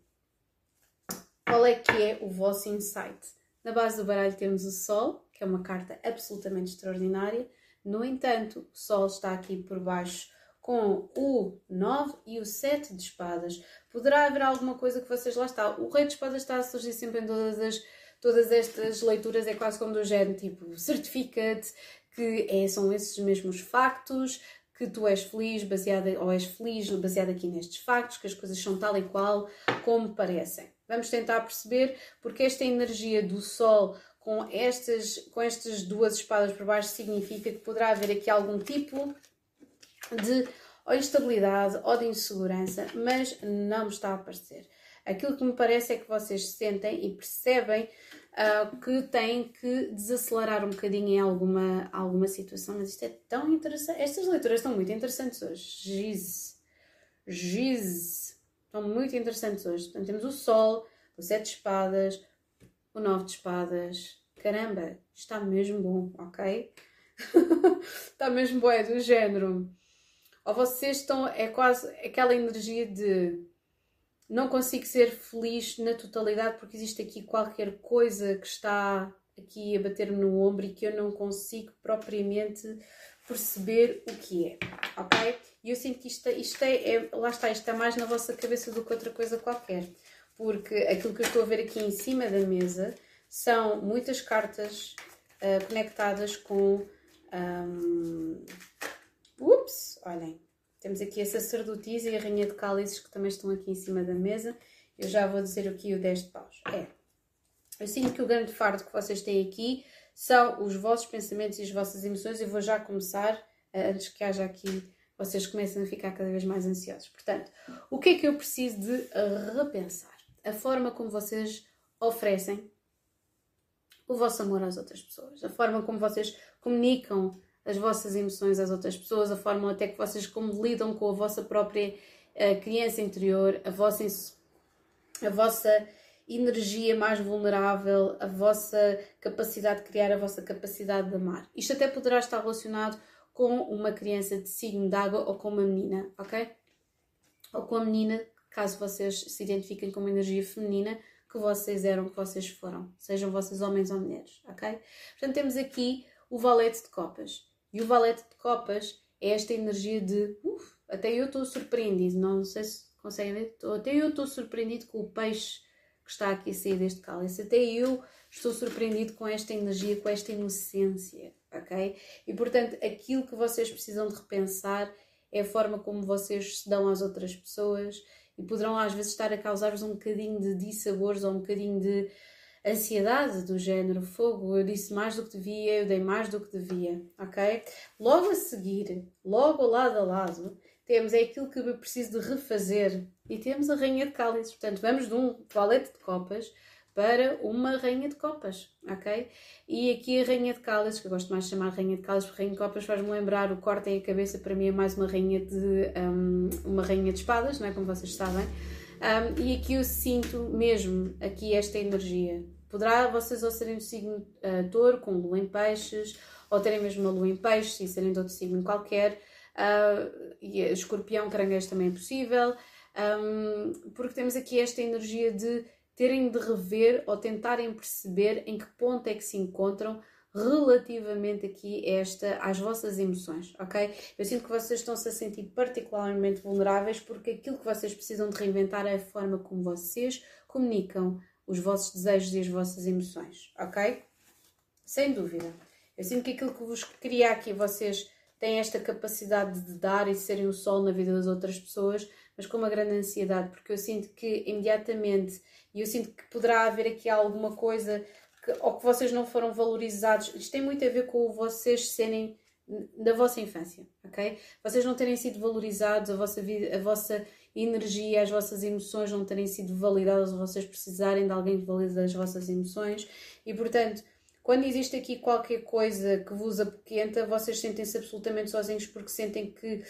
qual é que é o vosso insight? Na base do baralho temos o Sol, que é uma carta absolutamente extraordinária. No entanto, o Sol está aqui por baixo com o 9 e o 7 de espadas. Poderá haver alguma coisa que vocês lá está. O Rei de Espadas está a surgir sempre em todas as todas estas leituras é quase como do género tipo certifica-te que é, são esses mesmos factos, que tu és feliz baseada, ou és feliz baseada aqui nestes factos, que as coisas são tal e qual como parecem. Vamos tentar perceber porque esta energia do Sol com estas, com estas duas espadas por baixo significa que poderá haver aqui algum tipo de ou instabilidade ou de insegurança, mas não me está a aparecer. Aquilo que me parece é que vocês sentem e percebem uh, que têm que desacelerar um bocadinho em alguma, alguma situação, mas isto é tão interessante. Estas leituras estão muito interessantes hoje. Giz. Giz. Estão muito interessantes hoje. Portanto, temos o Sol, o Sete de Espadas, o Nove de Espadas. Caramba, está mesmo bom, ok? está mesmo bom, é do género. Ou vocês estão, é quase aquela energia de não consigo ser feliz na totalidade porque existe aqui qualquer coisa que está aqui a bater-me no ombro e que eu não consigo propriamente perceber o que é, ok? E eu sinto que isto, isto é, é, lá está, isto está mais na vossa cabeça do que outra coisa qualquer. porque aquilo que eu estou a ver aqui em cima da mesa são muitas cartas uh, conectadas com. Um, ups, olhem, temos aqui a sacerdotisa e a rainha de cálices que também estão aqui em cima da mesa. Eu já vou dizer aqui o 10 de paus. É. Eu sinto que o grande fardo que vocês têm aqui são os vossos pensamentos e as vossas emoções. Eu vou já começar, eh, antes que haja aqui, vocês comecem a ficar cada vez mais ansiosos. Portanto, o que é que eu preciso de repensar? A forma como vocês oferecem o vosso amor às outras pessoas, a forma como vocês comunicam as vossas emoções às outras pessoas, a forma até que vocês como lidam com a vossa própria uh, criança interior, a vossa, a vossa energia mais vulnerável, a vossa capacidade de criar, a vossa capacidade de amar. Isto até poderá estar relacionado com uma criança de signo de água ou com uma menina, ok? Ou com a menina, caso vocês se identifiquem com uma energia feminina, que vocês eram, que vocês foram, sejam vocês homens ou mulheres, ok? Portanto, temos aqui o valete de copas. E o valete de copas é esta energia de, uf, até eu estou surpreendido, não sei se conseguem ver, até eu estou surpreendido com o peixe que está aqui a sair deste cálice. Até eu estou surpreendido com esta energia, com esta inocência, ok? E portanto, aquilo que vocês precisam de repensar é a forma como vocês se dão às outras pessoas e poderão às vezes estar a causar-vos um bocadinho de dissabores ou um bocadinho de ansiedade do género fogo, eu disse mais do que devia, eu dei mais do que devia, ok? Logo a seguir, logo lado a lado, temos é aquilo que eu preciso de refazer e temos a Rainha de Cálices. Portanto, vamos de um valete de copas para uma Rainha de Copas, ok? E aqui a Rainha de Cálices, que eu gosto mais de chamar Rainha de Cálices, porque Rainha de Copas faz-me lembrar o cortem a cabeça, para mim é mais uma Rainha de, um, uma rainha de Espadas, não é? Como vocês sabem. Um, e aqui eu sinto mesmo aqui esta energia. Poderá vocês ou serem do signo uh, touro, com lua em peixes, ou terem mesmo uma lua em peixes e serem de outro signo qualquer, uh, e escorpião, caranguejo também é possível, um, porque temos aqui esta energia de terem de rever ou tentarem perceber em que ponto é que se encontram relativamente aqui esta às vossas emoções, ok? Eu sinto que vocês estão-se a sentir particularmente vulneráveis porque aquilo que vocês precisam de reinventar é a forma como vocês comunicam os vossos desejos e as vossas emoções, ok? Sem dúvida. Eu sinto que aquilo que vos queria aqui vocês têm esta capacidade de dar e serem o sol na vida das outras pessoas, mas com uma grande ansiedade, porque eu sinto que imediatamente, e eu sinto que poderá haver aqui alguma coisa que, ou que vocês não foram valorizados, isto tem muito a ver com vocês serem da vossa infância, ok? Vocês não terem sido valorizados, a vossa vida, a vossa energia, as vossas emoções não terem sido validadas, vocês precisarem de alguém que valide as vossas emoções, e portanto quando existe aqui qualquer coisa que vos apoquenta, vocês sentem-se absolutamente sozinhos porque sentem que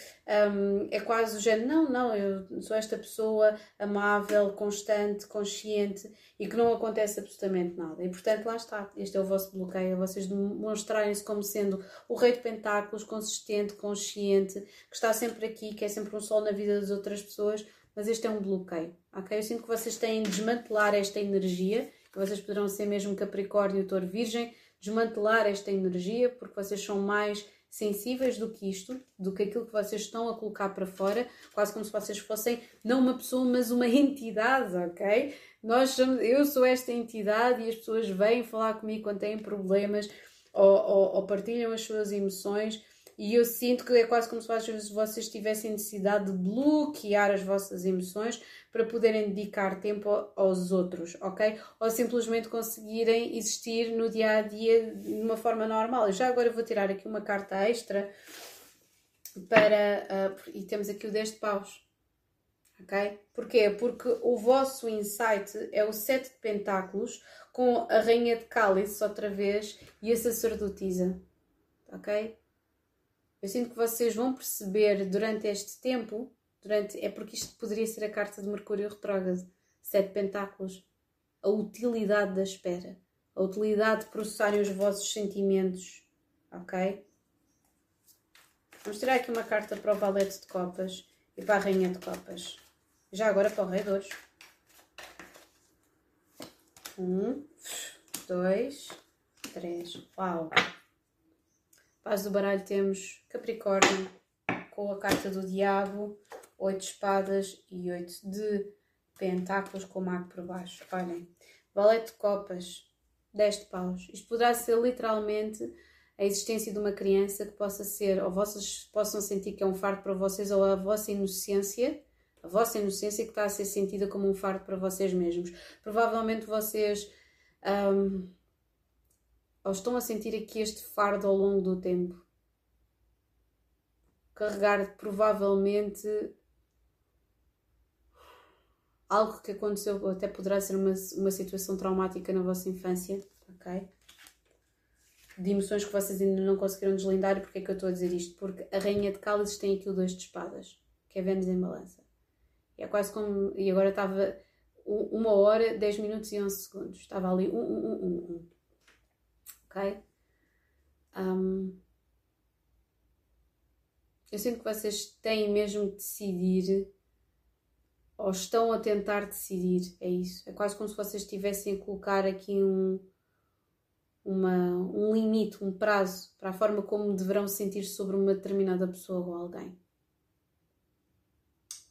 um, é quase o género, não, não, eu sou esta pessoa amável, constante, consciente e que não acontece absolutamente nada. E portanto, lá está, este é o vosso bloqueio, vocês demonstrarem-se como sendo o rei de pentáculos, consistente, consciente, que está sempre aqui, que é sempre um sol na vida das outras pessoas, mas este é um bloqueio, ok? Eu sinto que vocês têm de desmantelar esta energia vocês poderão ser mesmo Capricórnio, Touro, Virgem, desmantelar esta energia, porque vocês são mais sensíveis do que isto, do que aquilo que vocês estão a colocar para fora, quase como se vocês fossem não uma pessoa, mas uma entidade, ok? Nós eu sou esta entidade e as pessoas vêm falar comigo quando têm problemas ou, ou, ou partilham as suas emoções e eu sinto que é quase como se às vezes vocês tivessem necessidade de bloquear as vossas emoções para poderem dedicar tempo aos outros, ok? Ou simplesmente conseguirem existir no dia a dia de uma forma normal. Eu já agora vou tirar aqui uma carta extra para. Uh, e temos aqui o 10 de paus. Ok? Porquê? Porque o vosso insight é o 7 de pentáculos com a rainha de cálice outra vez e a sacerdotisa. Ok? Eu sinto que vocês vão perceber durante este tempo durante. É porque isto poderia ser a carta de Mercúrio retrógrado, sete pentáculos. A utilidade da espera, a utilidade de processarem os vossos sentimentos, ok? Vamos tirar aqui uma carta para o Valete de Copas e para a Rainha de Copas. Já agora para o Rei de Ouros. Um, dois, três. Uau! Paz do baralho temos Capricórnio com a carta do Diabo, oito espadas e oito de pentáculos com o mago por baixo. Olhem, valete de copas, 10 de paus. Isto poderá ser literalmente a existência de uma criança que possa ser, ou vocês possam sentir que é um fardo para vocês, ou a vossa inocência, a vossa inocência que está a ser sentida como um fardo para vocês mesmos. Provavelmente vocês um, ou estão a sentir aqui este fardo ao longo do tempo. Carregar provavelmente algo que aconteceu, até poderá ser uma, uma situação traumática na vossa infância, ok? De emoções que vocês ainda não conseguiram deslindar. E porquê é que eu estou a dizer isto? Porque a Rainha de Cálices tem aqui o dois de espadas, que é Vênus em balança. E é quase como. E agora estava uma hora, 10 minutos e 11 segundos. Estava ali um, um, um, um. Ok? Um, eu sinto que vocês têm mesmo de decidir ou estão a tentar decidir, é isso. É quase como se vocês estivessem a colocar aqui um, uma, um limite, um prazo para a forma como deverão sentir sobre uma determinada pessoa ou alguém.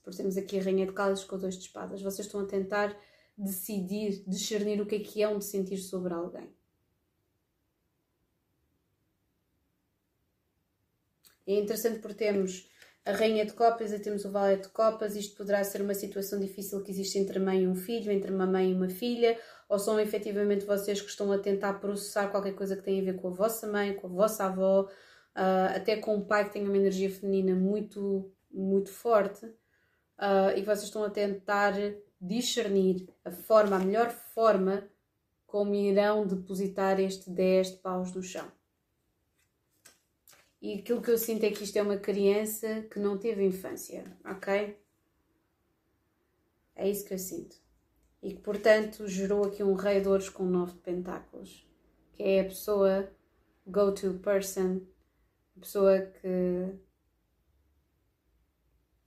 Por temos aqui a Rainha de Cálices com dois de espadas. Vocês estão a tentar decidir, discernir o que é que é um sentir sobre alguém. É interessante porque temos a Rainha de Copas e temos o Valete de Copas. Isto poderá ser uma situação difícil que existe entre mãe e um filho, entre uma mãe e uma filha, ou são efetivamente vocês que estão a tentar processar qualquer coisa que tenha a ver com a vossa mãe, com a vossa avó, uh, até com um pai que tem uma energia feminina muito, muito forte, uh, e vocês estão a tentar discernir a forma, a melhor forma como irão depositar este 10 de paus no chão. E aquilo que eu sinto é que isto é uma criança que não teve infância, ok? É isso que eu sinto. E que, portanto, gerou aqui um rei de ouros com nove pentáculos, que é a pessoa go-to person, a pessoa que,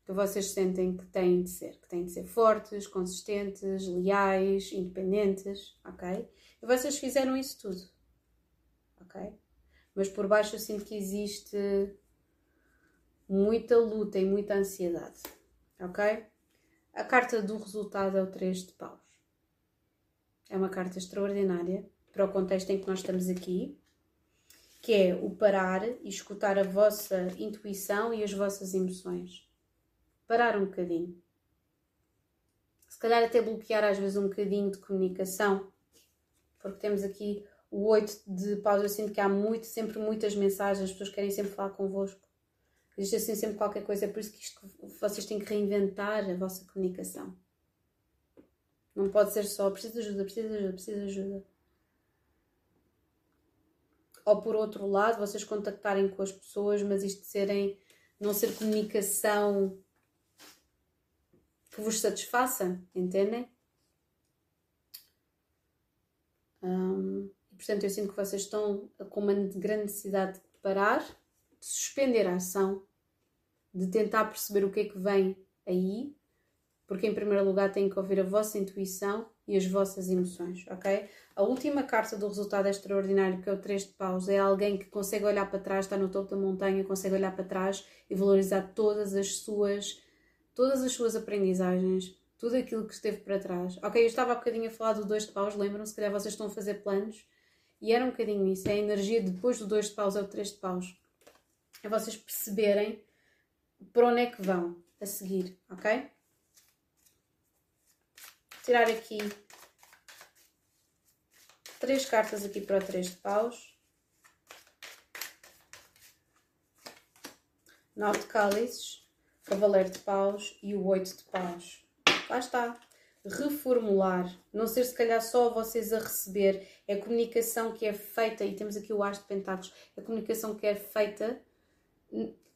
que vocês sentem que têm de ser, que têm de ser fortes, consistentes, leais, independentes, ok? E vocês fizeram isso tudo, ok? Mas por baixo eu sinto que existe muita luta e muita ansiedade, ok? A carta do resultado é o 3 de paus. É uma carta extraordinária para o contexto em que nós estamos aqui, que é o parar e escutar a vossa intuição e as vossas emoções. Parar um bocadinho. Se calhar até bloquear às vezes um bocadinho de comunicação, porque temos aqui o 8 de paus, eu sinto que há muito, sempre muitas mensagens, as pessoas querem sempre falar convosco. Existe assim sempre qualquer coisa, é por isso que isto, vocês têm que reinventar a vossa comunicação. Não pode ser só preciso de ajuda, preciso de ajuda, preciso de ajuda. Ou por outro lado, vocês contactarem com as pessoas, mas isto serem, não ser comunicação que vos satisfaça, entendem? Um, portanto, eu sinto que vocês estão com uma grande necessidade de parar, de suspender a ação, de tentar perceber o que é que vem aí, porque em primeiro lugar têm que ouvir a vossa intuição e as vossas emoções, ok? A última carta do resultado extraordinário, que é o 3 de paus, é alguém que consegue olhar para trás, está no topo da montanha, consegue olhar para trás e valorizar todas as suas, todas as suas aprendizagens, tudo aquilo que esteve para trás. Ok, eu estava há bocadinho a falar do 2 de paus, lembram-se? Se calhar vocês estão a fazer planos e era um bocadinho isso, é a energia depois do 2 de paus, é o 3 de paus. É vocês perceberem para onde é que vão a seguir, ok? Tirar aqui três cartas aqui para o 3 de paus. Nove de cálices, cavaleiro de paus e o 8 de paus. Lá está reformular, não ser se calhar só vocês a receber, é a comunicação que é feita, e temos aqui o As de Pentáculos, é a comunicação que é feita,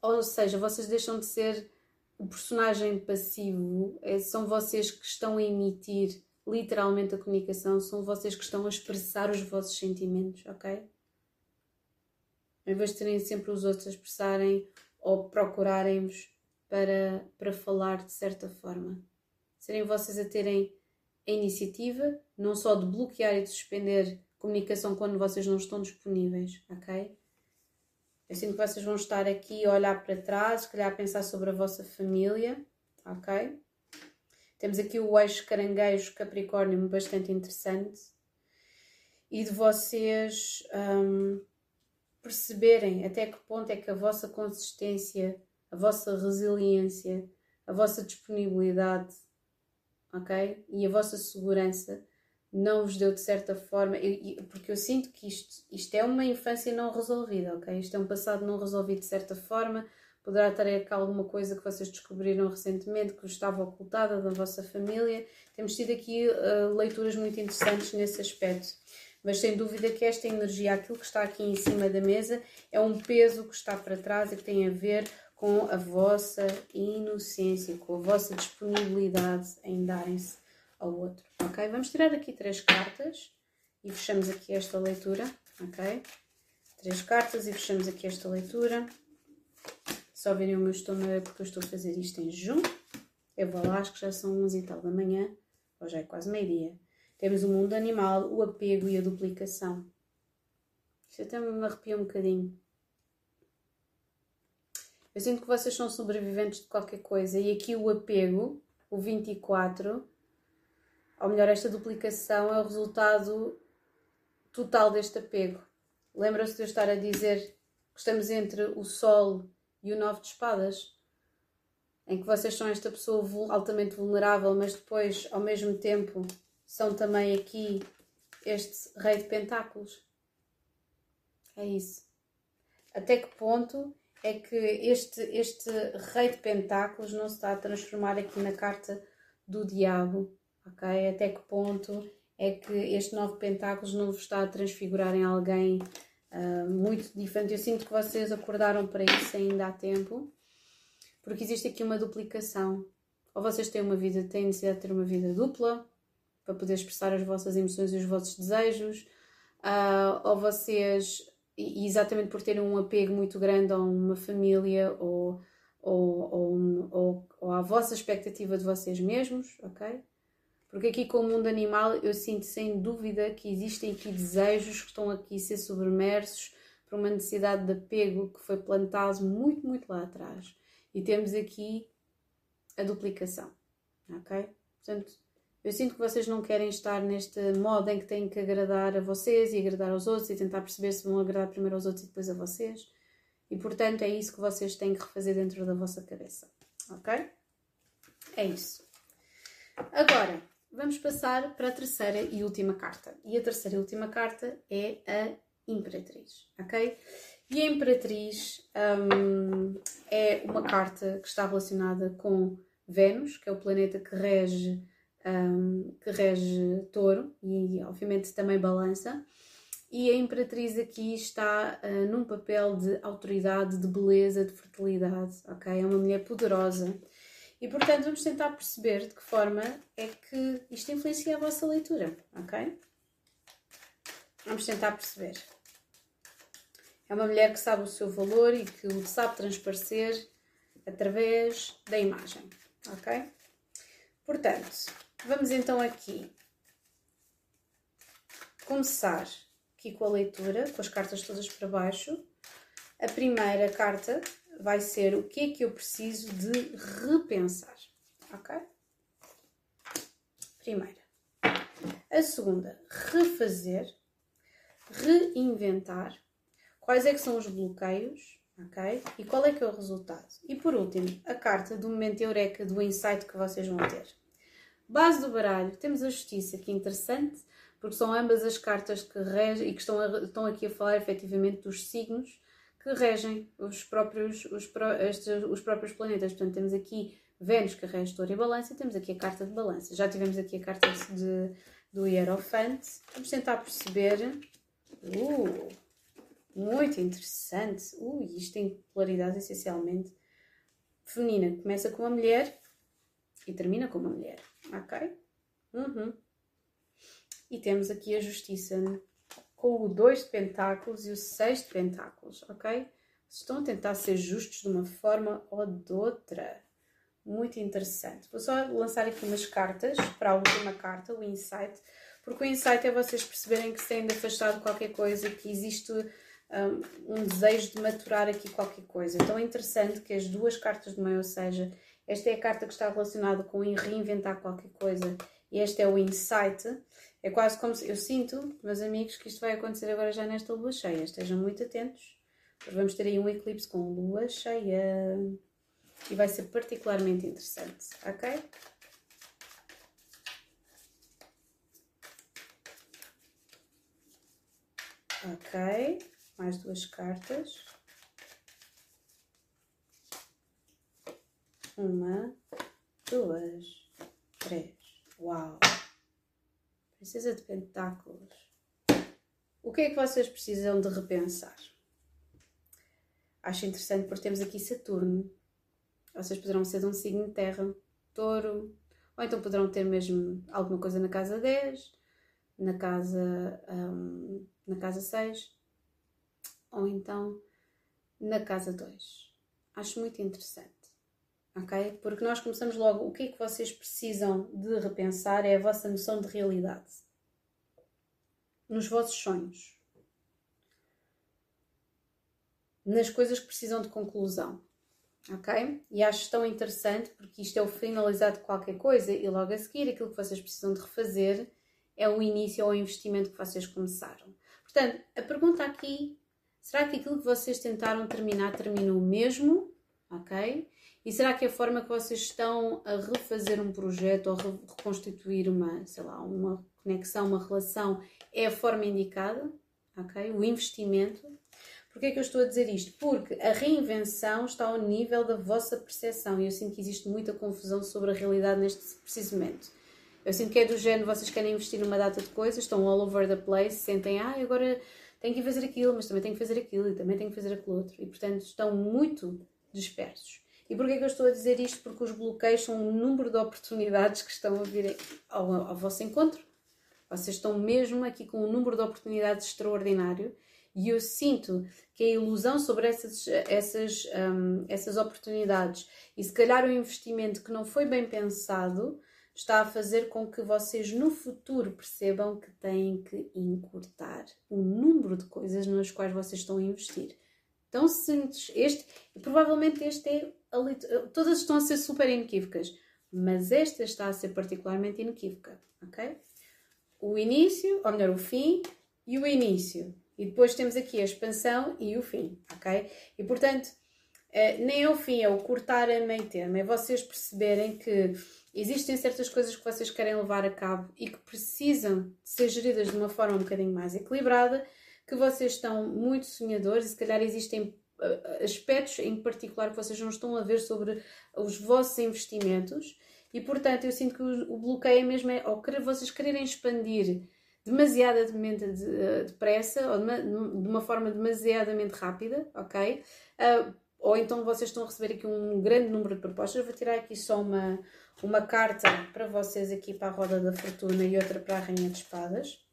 ou seja, vocês deixam de ser o personagem passivo, é, são vocês que estão a emitir literalmente a comunicação, são vocês que estão a expressar os vossos sentimentos, ok? Em vez de terem sempre os outros a expressarem ou procurarem-vos para, para falar de certa forma serem vocês a terem a iniciativa, não só de bloquear e de suspender comunicação quando vocês não estão disponíveis, ok? Eu sinto que vocês vão estar aqui a olhar para trás, se calhar a pensar sobre a vossa família, ok? Temos aqui o eixo caranguejo Capricórnio bastante interessante e de vocês um, perceberem até que ponto é que a vossa consistência, a vossa resiliência, a vossa disponibilidade, ok? E a vossa segurança não vos deu de certa forma, eu, porque eu sinto que isto, isto é uma infância não resolvida, ok? Isto é um passado não resolvido de certa forma, poderá ter aqui alguma coisa que vocês descobriram recentemente que estava ocultada da vossa família. Temos tido aqui uh, leituras muito interessantes nesse aspecto. Mas sem dúvida que esta energia, aquilo que está aqui em cima da mesa, é um peso que está para trás e que tem a ver com a vossa inocência, com a vossa disponibilidade em darem-se ao outro, ok? Vamos tirar aqui três cartas e fechamos aqui esta leitura, ok? Três cartas e fechamos aqui esta leitura. Só verem o meu estômago porque eu estou a fazer isto em junho. Eu vou lá, acho que já são 11 e tal da manhã, ou já é quase meio-dia. Temos o mundo animal, o apego e a duplicação. Isto até me arrepia um bocadinho. Eu sinto que vocês são sobreviventes de qualquer coisa e aqui o apego, o 24, ou melhor, esta duplicação é o resultado total deste apego. Lembram-se de eu estar a dizer que estamos entre o Sol e o Nove de Espadas? Em que vocês são esta pessoa altamente vulnerável, mas depois, ao mesmo tempo, são também aqui este Rei de Pentáculos. É isso. Até que ponto é que este, este Rei de Pentáculos não se está a transformar aqui na carta do Diabo? Ok? Até que ponto é que este Nove Pentáculos não vos está a transfigurar em alguém uh, muito diferente? Eu sinto que vocês acordaram para isso ainda há tempo, porque existe aqui uma duplicação. Ou vocês têm uma vida, têm necessidade de ter uma vida dupla, para poder expressar as vossas emoções e os vossos desejos, uh, ou vocês, e exatamente por terem um apego muito grande a uma família ou, ou, ou, ou, ou à vossa expectativa de vocês mesmos, ok? Porque aqui com o mundo animal eu sinto sem dúvida que existem aqui desejos que estão aqui a ser submersos por uma necessidade de apego que foi plantado muito, muito lá atrás. E temos aqui a duplicação, ok? Portanto, eu sinto que vocês não querem estar neste modo em que têm que agradar a vocês e agradar aos outros e tentar perceber se vão agradar primeiro aos outros e depois a vocês. E portanto é isso que vocês têm que refazer dentro da vossa cabeça. Ok? É isso. Agora, vamos passar para a terceira e última carta. E a terceira e última carta é a Imperatriz. Ok? E a Imperatriz um, é uma carta que está relacionada com Vênus, que é o planeta que rege um, que rege touro e, obviamente, também balança. E a Imperatriz aqui está uh, num papel de autoridade, de beleza, de fertilidade, ok? É uma mulher poderosa. E, portanto, vamos tentar perceber de que forma é que isto influencia a vossa leitura, ok? Vamos tentar perceber. É uma mulher que sabe o seu valor e que o sabe transparecer através da imagem, ok? Portanto, Vamos então aqui começar aqui com a leitura, com as cartas todas para baixo. A primeira carta vai ser o que é que eu preciso de repensar, ok? Primeira. A segunda, refazer, reinventar. Quais é que são os bloqueios, ok? E qual é que é o resultado? E por último, a carta do momento eureka, do insight que vocês vão ter. Base do baralho, temos a justiça, que é interessante, porque são ambas as cartas que regem e que estão, a, estão aqui a falar efetivamente dos signos que regem os próprios, os, estes, os próprios planetas. Portanto, temos aqui Vênus que rege Touro e Balança e temos aqui a carta de Balança. Já tivemos aqui a carta de, do Hierofante. Vamos tentar perceber. Uh, muito interessante. Uh, isto tem polaridade essencialmente feminina. Começa com a mulher e termina com uma mulher ok? Uhum. E temos aqui a justiça com o 2 de pentáculos e o 6 de pentáculos, ok? Estão a tentar ser justos de uma forma ou de outra. Muito interessante. Vou só lançar aqui umas cartas para a última carta, o insight, porque o insight é vocês perceberem que se têm de afastar de qualquer coisa, que existe um, um, desejo de maturar aqui qualquer coisa. Então é interessante que as duas cartas do meio, ou seja, Esta é a carta que está relacionada com reinventar qualquer coisa. E este é o insight. É quase como se eu sinto, meus amigos, que isto vai acontecer agora já nesta lua cheia. Estejam muito atentos. Vamos ter aí um eclipse com lua cheia. E vai ser particularmente interessante, ok? Ok, mais duas cartas. Uma, duas, três. Uau! Princesa de Pentáculos. O que é que vocês precisam de repensar? Acho interessante porque temos aqui Saturno. Vocês poderão ser de um signo de terra, touro, ou então poderão ter mesmo alguma coisa na casa 10, na casa, um, na casa 6, ou então na casa 2. Acho muito interessante. Ok? Porque nós começamos logo. O que é que vocês precisam de repensar é a vossa noção de realidade. Nos vossos sonhos. Nas coisas que precisam de conclusão. Ok? E acho tão interessante porque isto é o finalizado de qualquer coisa e logo a seguir aquilo que vocês precisam de refazer é o início ou o investimento que vocês começaram. Portanto, a pergunta aqui: será que aquilo que vocês tentaram terminar terminou mesmo? Ok? E será que a forma que vocês estão a refazer um projeto ou reconstituir uma, sei lá, uma conexão, uma relação é a forma indicada? O investimento. Porquê é que eu estou a dizer isto? Porque a reinvenção está ao nível da vossa percepção e eu sinto que existe muita confusão sobre a realidade neste preciso momento. Eu sinto que é do género, vocês querem investir numa data de coisas, estão all over the place, sentem, ah, agora tenho que fazer aquilo, mas também tenho que fazer aquilo e também tenho que fazer aquilo outro. E portanto estão muito dispersos. E porquê que eu estou a dizer isto? Porque os bloqueios são um número de oportunidades que estão a vir ao, ao vosso encontro. Vocês estão mesmo aqui com um número de oportunidades extraordinário e eu sinto que a ilusão sobre essas, essas, um, essas oportunidades e se calhar o investimento que não foi bem pensado está a fazer com que vocês no futuro percebam que têm que encurtar o número de coisas nas quais vocês estão a investir. Tão simples. Este, provavelmente este é. Todas estão a ser super inequívocas, mas esta está a ser particularmente inequívoca, ok? O início, ou melhor, o fim e o início. E depois temos aqui a expansão e o fim, ok? E portanto, eh, nem é o fim, é o cortar a meio termo. É vocês perceberem que existem certas coisas que vocês querem levar a cabo e que precisam de ser geridas de uma forma um bocadinho mais equilibrada que vocês estão muito sonhadores e se calhar existem uh, aspectos em particular que vocês não estão a ver sobre os vossos investimentos e portanto eu sinto que o, bloqueio é mesmo é ou querer, vocês quererem expandir demasiadamente uh, depressa ou de uma forma demasiadamente rápida, ok? Uh, ou então vocês estão a receber aqui um grande número de propostas. Eu vou tirar aqui só uma, uma carta para vocês aqui para a Roda da Fortuna e outra para a Rainha de Espadas.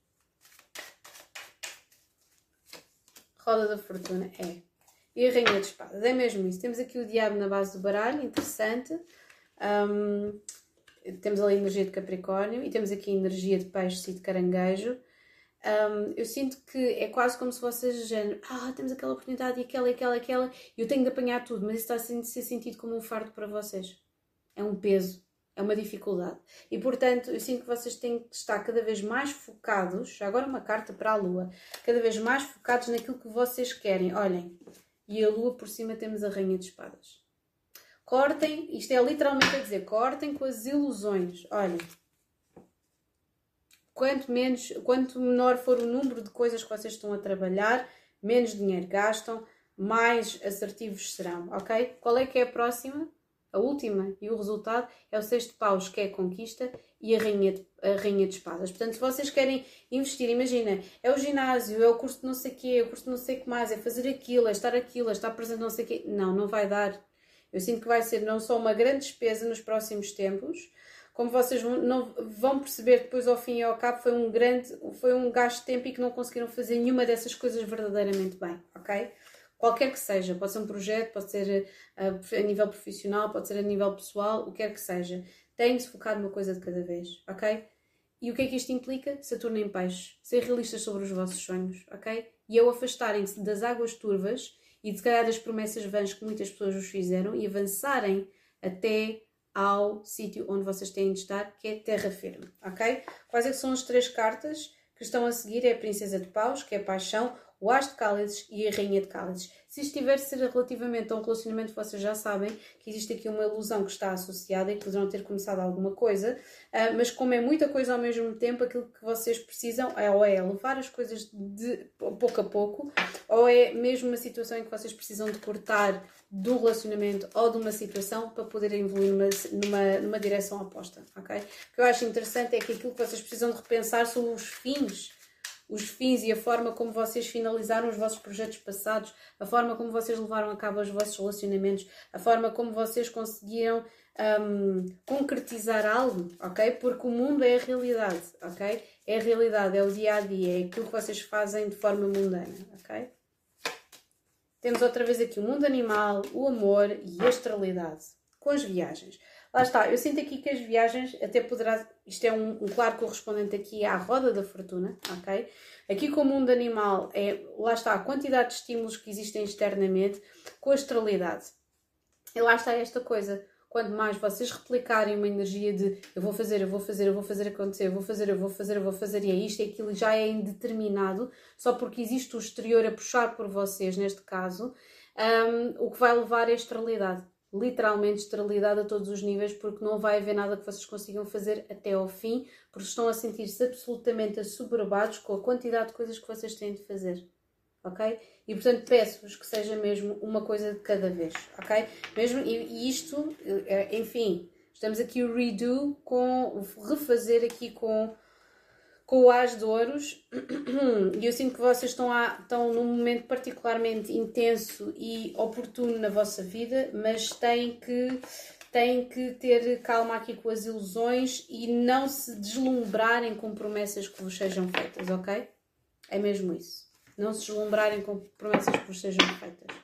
Roda da Fortuna é. E a Rainha de Espadas, é mesmo isso. Temos aqui o Diabo na base do baralho, interessante. Um, temos ali a energia de Capricórnio e temos aqui a energia de Peixe e de Caranguejo. Um, eu sinto que é quase como se vocês género, ah, temos aquela oportunidade e aquela e aquela e aquela, e eu tenho de apanhar tudo, mas isso está a ser sentido como um fardo para vocês. É um peso é uma dificuldade. E portanto, eu sinto que vocês têm que estar cada vez mais focados, agora uma carta para a Lua, cada vez mais focados naquilo que vocês querem. Olhem, e a Lua por cima temos a Rainha de Espadas. Cortem, isto é literalmente a dizer, cortem com as ilusões. Olhem, quanto menos, quanto menor for o número de coisas que vocês estão a trabalhar, menos dinheiro gastam, mais assertivos serão, ok? Qual é que é a próxima? A última e o resultado é o sexto paus, que é a conquista, e a rainha, de, a rainha de espadas. Portanto, se vocês querem investir, imagina, é o ginásio, é o curso de não sei o quê, é o curso de não sei o que mais, é fazer aquilo, é estar aquilo, é estar presente não sei o quê. Não, não vai dar. Eu sinto que vai ser não só uma grande despesa nos próximos tempos, como vocês não vão perceber depois ao fim e ao cabo foi um grande, foi um gasto de tempo e que não conseguiram fazer nenhuma dessas coisas verdadeiramente bem, ok? Qualquer que seja, pode ser um projeto, pode ser uh, a nível profissional, pode ser a nível pessoal, o que quer que seja. Tem de se focar numa coisa de cada vez, ok? E o que é que isto implica? Saturno em peixe. Ser realistas sobre os vossos sonhos, ok? E ao afastarem-se das águas turvas e de calhar das promessas vãs que muitas pessoas vos fizeram e avançarem até ao sítio onde vocês têm de estar, que é terra firme, ok? Quais é são as três cartas que estão a seguir? É a Princesa de Paus, que é paixão, o As de Cálices e a Rainha de Cálices. Se isto tiver de ser relativamente a um relacionamento, vocês já sabem que existe aqui uma ilusão que está associada e que poderão ter começado alguma coisa, uh, mas como é muita coisa ao mesmo tempo, aquilo que vocês precisam é ou é levar as coisas de pouco a pouco, ou é mesmo uma situação em que vocês precisam de cortar um relacionamento ou de uma situação para poderem evoluir numa, numa, numa direção oposta, ok? O que eu acho interessante é que aquilo que vocês precisam de repensar são os fins os fins e a forma como vocês finalizaram os vossos projetos passados, a forma como vocês levaram a cabo os vossos relacionamentos, a forma como vocês conseguiram um, concretizar algo, ok? Porque o mundo é a realidade, ok? É a realidade, é o dia a dia, é aquilo que vocês fazem de forma mundana, ok? Temos outra vez aqui o mundo animal, o amor e a astralidade, com as viagens. Lá está, eu sinto aqui que as viagens até poderá. Isto é um, um, claro correspondente aqui à roda da fortuna, ok? Aqui com o mundo animal é, lá está, a quantidade de estímulos que existem externamente com a astralidade. E lá está esta coisa. Quanto mais vocês replicarem uma energia de eu vou fazer, eu vou fazer, eu vou fazer acontecer, eu vou fazer, eu vou fazer, eu vou fazer, e é isto e aquilo já é indeterminado, só porque existe o exterior a puxar por vocês, neste caso, um, o que vai levar à astralidade literalmente esterilidade a todos os níveis, porque não vai haver nada que vocês consigam fazer até ao fim, porque estão a sentir-se absolutamente assoberbados com a quantidade de coisas que vocês têm de fazer. Ok? E portanto peço-vos que seja mesmo uma coisa de cada vez, ok? Mesmo, e, isto, eh, enfim, estamos aqui o redo com, refazer aqui com com o As de Ouros e eu sinto que vocês estão, a, estão num momento particularmente intenso e oportuno na vossa vida, mas têm que, têm que ter calma aqui com as ilusões e não se deslumbrarem com promessas que vos sejam feitas, ok? É mesmo isso. Não se deslumbrarem com promessas que vos sejam feitas.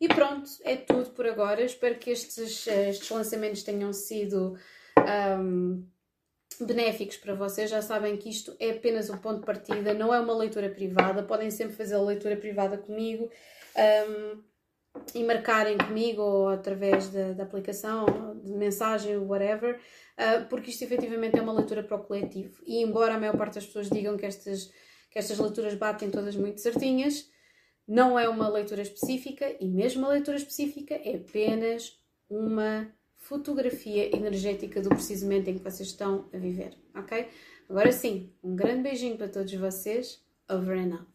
E pronto, é tudo por agora. Espero que estes, estes lançamentos tenham sido. Um, benéficos para vocês. Já sabem que isto é apenas um ponto de partida, não é uma leitura privada. Podem sempre fazer a leitura privada comigo um, e marcarem comigo ou através da, da aplicação, de mensagem, whatever, uh, porque isto efetivamente é uma leitura para o coletivo. E embora a maior parte das pessoas digam que estas, que estas leituras batem todas muito certinhas, não é uma leitura específica e mesmo a leitura específica é apenas uma fotografia energética do precisamente em que vocês estão a viver, ok? Agora sim, um grande beijinho para todos vocês. Over and out.